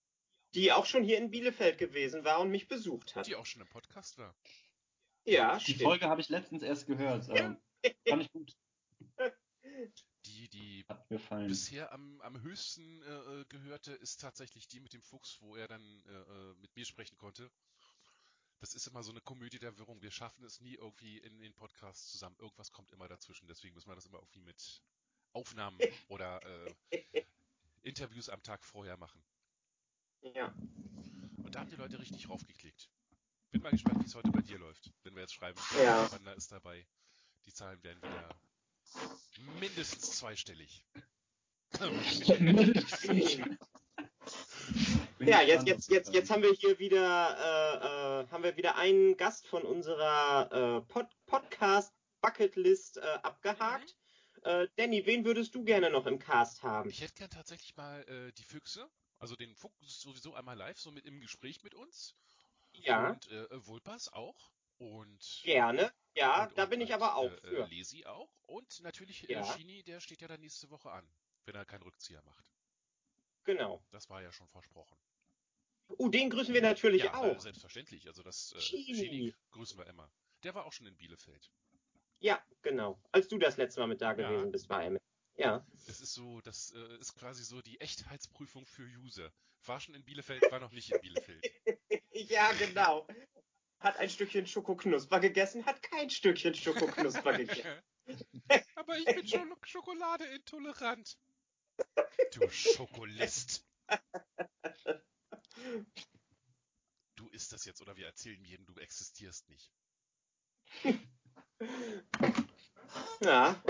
[SPEAKER 1] Die auch schon hier in Bielefeld gewesen war und mich besucht hat.
[SPEAKER 2] die auch schon im Podcast war.
[SPEAKER 1] Ja,
[SPEAKER 3] Die
[SPEAKER 1] stimmt.
[SPEAKER 3] Folge habe ich letztens erst gehört. Ähm, fand ich gut.
[SPEAKER 2] Die, die
[SPEAKER 3] Hat mir gefallen.
[SPEAKER 2] bisher am, am höchsten äh, äh, gehörte, ist tatsächlich die mit dem Fuchs, wo er dann äh, äh, mit mir sprechen konnte. Das ist immer so eine Komödie der Wirrung. Wir schaffen es nie irgendwie in den Podcasts zusammen. Irgendwas kommt immer dazwischen. Deswegen müssen wir das immer irgendwie mit Aufnahmen oder äh, Interviews am Tag vorher machen.
[SPEAKER 1] Ja.
[SPEAKER 2] Und da haben die Leute richtig raufgeklickt. Bin mal gespannt, wie es heute bei dir läuft. Wenn wir jetzt schreiben,
[SPEAKER 1] Ja.
[SPEAKER 2] Wander ist dabei. Die Zahlen werden wieder mindestens zweistellig.
[SPEAKER 1] Ja, jetzt, jetzt, jetzt, jetzt haben wir hier wieder, äh, äh, haben wir wieder einen Gast von unserer äh, Pod Podcast Bucketlist äh, abgehakt. Äh, Danny, wen würdest du gerne noch im Cast haben?
[SPEAKER 2] Ich hätte gern tatsächlich mal äh, die Füchse, also den Fuchs sowieso einmal live, so mit im Gespräch mit uns.
[SPEAKER 1] Ja,
[SPEAKER 2] Und äh, Vulpas auch. Und,
[SPEAKER 1] gerne. Ja,
[SPEAKER 2] und,
[SPEAKER 1] da
[SPEAKER 2] und,
[SPEAKER 1] bin ich aber auch
[SPEAKER 2] äh,
[SPEAKER 1] für.
[SPEAKER 2] Äh, Lesi auch. Und natürlich
[SPEAKER 1] Ja.
[SPEAKER 2] äh, Shini, der steht ja dann nächste Woche an, wenn er keinen Rückzieher macht.
[SPEAKER 1] Genau.
[SPEAKER 2] Das war ja schon versprochen.
[SPEAKER 1] Uh, den grüßen wir natürlich
[SPEAKER 2] ja,
[SPEAKER 1] auch.
[SPEAKER 2] Äh, selbstverständlich. Also das äh.
[SPEAKER 1] Shini
[SPEAKER 2] grüßen wir immer. Der war auch schon in Bielefeld.
[SPEAKER 1] Ja, genau. Als du das letzte Mal mit da
[SPEAKER 2] Ja.
[SPEAKER 1] gewesen bist, war er mit. Ja.
[SPEAKER 2] Das ist so, das äh, ist quasi so die Echtheitsprüfung für User. War schon in Bielefeld, war noch nicht in Bielefeld.
[SPEAKER 1] Ja, genau. Hat ein Stückchen Schokoknusper gegessen, hat kein Stückchen Schokoknusper gegessen.
[SPEAKER 2] Aber ich bin schon Schokolade intolerant. Du Schokolist. Du isst das jetzt oder wir erzählen jedem, du existierst nicht.
[SPEAKER 1] Ja.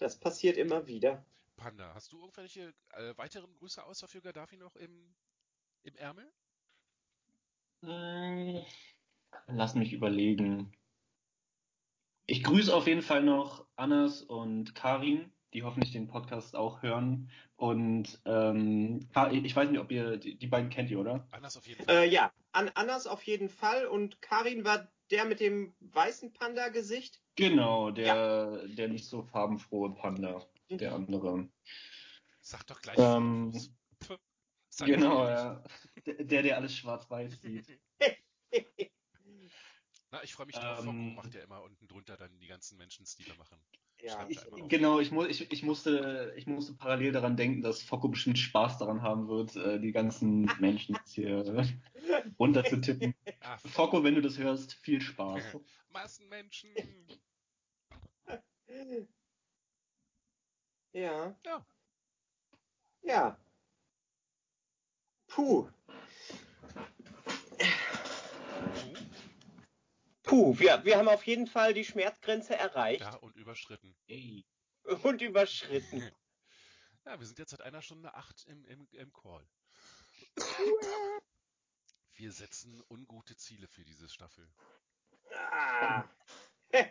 [SPEAKER 1] Das passiert immer wieder.
[SPEAKER 2] Panda, hast du irgendwelche äh, weiteren Grüße außer für Gaddafi noch im, im Ärmel?
[SPEAKER 3] Hm, Lass mich überlegen. Ich grüße auf jeden Fall noch Annas und Karin, die hoffentlich den Podcast auch hören. Und ähm, ich weiß nicht, ob ihr die, die beiden kennt ihr, oder?
[SPEAKER 2] Anders auf jeden Fall.
[SPEAKER 1] Äh, ja, An Annas auf jeden Fall und Karin war der mit dem weißen Panda-Gesicht.
[SPEAKER 3] Genau, der, der nicht so farbenfrohe Panda, der andere.
[SPEAKER 2] Sag doch gleich.
[SPEAKER 3] Ähm, Genau, ja. Der, der, alles schwarz-weiß sieht.
[SPEAKER 2] Na, ich freue mich drauf.
[SPEAKER 3] Ähm,
[SPEAKER 2] macht ja immer unten drunter dann die ganzen Menschen, die wir machen.
[SPEAKER 1] Ja.
[SPEAKER 3] Ich, genau, ich, mu ich, ich, musste, ich musste parallel daran denken, dass Focko bestimmt Spaß daran haben wird, äh, die ganzen Menschen jetzt hier runterzutippen.
[SPEAKER 2] Ah,
[SPEAKER 3] Focko, wenn du das hörst, viel Spaß.
[SPEAKER 2] Massenmenschen.
[SPEAKER 1] Ja.
[SPEAKER 2] Ja.
[SPEAKER 1] Ja. Puh. Puh, wir, wir haben auf jeden Fall die Schmerzgrenze erreicht
[SPEAKER 2] Ja, und überschritten.
[SPEAKER 3] Ey.
[SPEAKER 1] und überschritten.
[SPEAKER 2] Ja, wir sind jetzt seit einer Stunde acht im, im, im Call. Wir setzen ungute Ziele für diese Staffel.
[SPEAKER 1] Ah.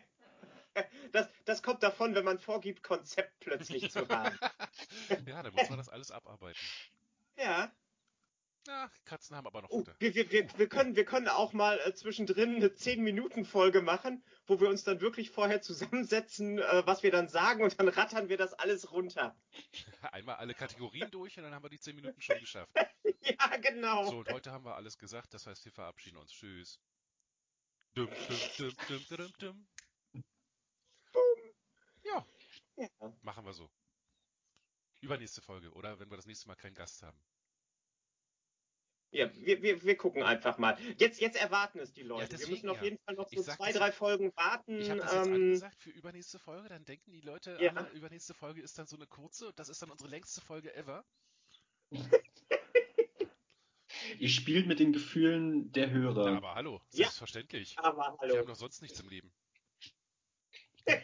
[SPEAKER 1] Das, das kommt davon, wenn man vorgibt, Konzept plötzlich zu haben.
[SPEAKER 2] ja, dann muss man das alles abarbeiten.
[SPEAKER 1] Ja.
[SPEAKER 2] Ja, Katzen haben aber noch
[SPEAKER 1] Oh, wir, wir, wir, können, wir können auch mal äh, zwischendrin eine 10-Minuten-Folge machen, wo wir uns dann wirklich vorher zusammensetzen, äh, was wir dann sagen und dann rattern wir das alles runter.
[SPEAKER 2] Einmal alle Kategorien durch und dann haben wir die 10 Minuten schon geschafft.
[SPEAKER 1] Ja, genau.
[SPEAKER 2] So, und heute haben wir alles gesagt, das heißt, wir verabschieden uns. Tschüss. Dum, dum, dum, dum, dum, dum. Ja,
[SPEAKER 1] Ja.
[SPEAKER 2] machen wir so. Übernächste Folge, oder wenn wir das nächste Mal keinen Gast haben.
[SPEAKER 1] Ja, wir, wir, wir gucken einfach mal. Jetzt, jetzt erwarten es die Leute. wir
[SPEAKER 2] deswegen
[SPEAKER 1] müssen auf
[SPEAKER 2] ja.
[SPEAKER 1] jeden Fall noch so
[SPEAKER 2] sag
[SPEAKER 1] zwei, drei Folgen warten.
[SPEAKER 2] Ich habe das jetzt
[SPEAKER 1] ähm,
[SPEAKER 2] angesagt für übernächste Folge, dann denken die Leute,
[SPEAKER 1] Ja.
[SPEAKER 2] alle, übernächste Folge ist dann so eine kurze und das ist dann unsere längste Folge ever.
[SPEAKER 3] Ihr spielt mit den Gefühlen der
[SPEAKER 2] Ja,
[SPEAKER 3] Hörer.
[SPEAKER 2] aber hallo,
[SPEAKER 1] Ja.
[SPEAKER 2] selbstverständlich.
[SPEAKER 1] aber
[SPEAKER 2] Wir haben
[SPEAKER 1] hallo.
[SPEAKER 2] doch sonst nichts im Leben.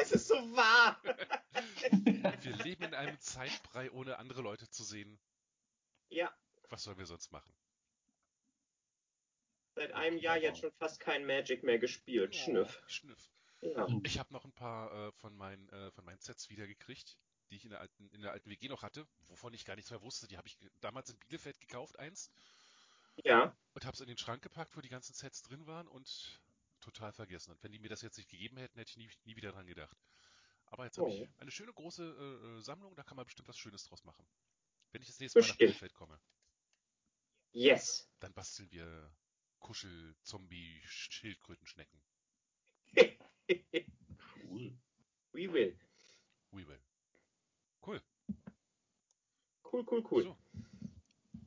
[SPEAKER 1] Es ist so wahr.
[SPEAKER 2] Wir leben in einem Zeitbrei, ohne andere Leute zu sehen.
[SPEAKER 1] Ja,
[SPEAKER 2] Was sollen wir sonst machen?
[SPEAKER 1] seit einem Jahr jetzt schon fast kein Magic mehr gespielt. Schnüff.
[SPEAKER 2] Oh, Schnüff.
[SPEAKER 1] Ja.
[SPEAKER 2] Ich habe noch ein paar äh, von, meinen, äh, von meinen Sets wiedergekriegt, die ich in der, alten, in der alten WG noch hatte, wovon ich gar nichts mehr wusste. Die habe ich damals in Bielefeld gekauft, eins,
[SPEAKER 1] Ja.
[SPEAKER 2] und habe es in den Schrank gepackt, wo die ganzen Sets drin waren und total vergessen. Und wenn die mir das jetzt nicht gegeben hätten, hätte ich nie, nie wieder dran gedacht. Aber jetzt habe
[SPEAKER 1] Oh.
[SPEAKER 2] ich eine schöne große äh, äh, Sammlung, da kann man bestimmt was Schönes draus machen. Wenn ich das nächste Mal nach
[SPEAKER 1] Bestimmt.
[SPEAKER 2] Bielefeld komme,
[SPEAKER 1] Yes.
[SPEAKER 2] dann basteln wir Kuschel, Zombie, Schildkrötenschnecken.
[SPEAKER 3] Cool.
[SPEAKER 1] We will.
[SPEAKER 2] We will. Cool.
[SPEAKER 1] Cool, cool, cool.
[SPEAKER 2] So.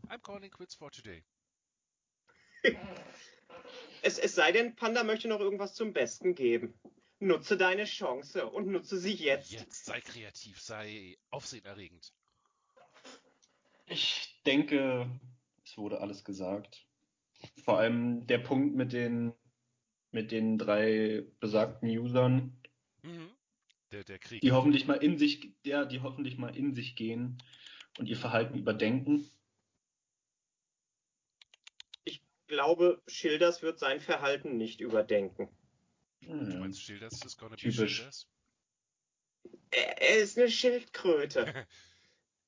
[SPEAKER 2] I'm calling quits for today.
[SPEAKER 1] Es, es sei denn, Panda möchte noch irgendwas zum Besten geben. Nutze deine Chance und nutze sie jetzt.
[SPEAKER 2] Jetzt sei kreativ, sei aufsehenerregend.
[SPEAKER 3] Ich denke, es wurde alles gesagt. Vor allem der Punkt mit den, mit den drei besagten Usern,
[SPEAKER 2] Mhm. Der, der Krieg.
[SPEAKER 3] die hoffentlich mal in sich, ja, die hoffentlich mal in sich gehen und ihr Verhalten überdenken.
[SPEAKER 1] Ich glaube, Schilders wird sein Verhalten nicht überdenken.
[SPEAKER 2] Du
[SPEAKER 3] Hm.
[SPEAKER 2] meinst Schilders ist gonna be
[SPEAKER 3] Typisch.
[SPEAKER 2] Schilders?
[SPEAKER 1] Er, er ist eine Schildkröte.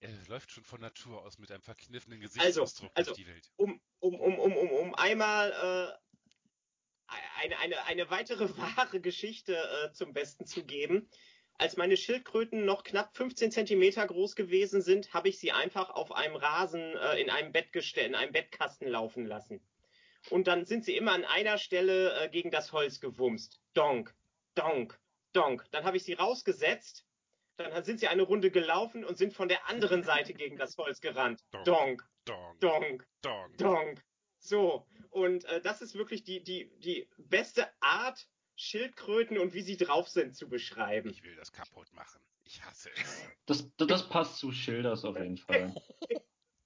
[SPEAKER 2] Er läuft schon von Natur aus mit einem verkniffenen
[SPEAKER 1] Also,
[SPEAKER 2] Gesichtsausdruck
[SPEAKER 1] also,
[SPEAKER 2] durch die Welt.
[SPEAKER 1] Um, um, um, um, um, um einmal äh, eine, eine, eine weitere wahre Geschichte äh, zum Besten zu geben. Als meine Schildkröten noch knapp 15 Zentimeter groß gewesen sind, habe ich sie einfach auf einem Rasen äh, in einem Bettgestell, in einem Bettkasten laufen lassen. Und dann sind sie immer an einer Stelle äh, gegen das Holz gewumst. Donk, donk, donk. Dann habe ich sie rausgesetzt. Dann sind sie eine Runde gelaufen und sind von der anderen Seite gegen das Holz gerannt.
[SPEAKER 2] Donk.
[SPEAKER 1] Donk,
[SPEAKER 2] Dong,
[SPEAKER 1] donk,
[SPEAKER 2] dong.
[SPEAKER 1] donk. So. Und äh, das ist wirklich die, die, die beste Art, Schildkröten und wie sie drauf sind zu beschreiben.
[SPEAKER 2] Ich will das kaputt machen. Ich hasse es.
[SPEAKER 3] Das, das, das passt zu Schilders auf jeden Fall.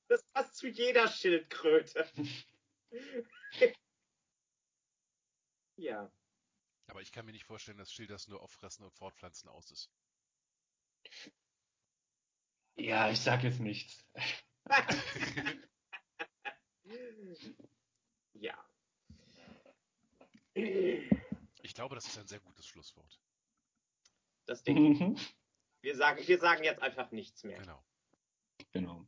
[SPEAKER 1] Das passt zu jeder Schildkröte. ja.
[SPEAKER 2] Aber ich kann mir nicht vorstellen, dass Schilders nur auf Fressen und Fortpflanzen aus ist.
[SPEAKER 3] Ja, ich sag jetzt nichts.
[SPEAKER 1] ja.
[SPEAKER 2] Ich glaube, das ist ein sehr gutes Schlusswort.
[SPEAKER 1] Das denke ich.
[SPEAKER 3] Mhm.
[SPEAKER 1] Wir sagen, wir sagen jetzt einfach nichts mehr.
[SPEAKER 2] Genau.
[SPEAKER 3] Genau.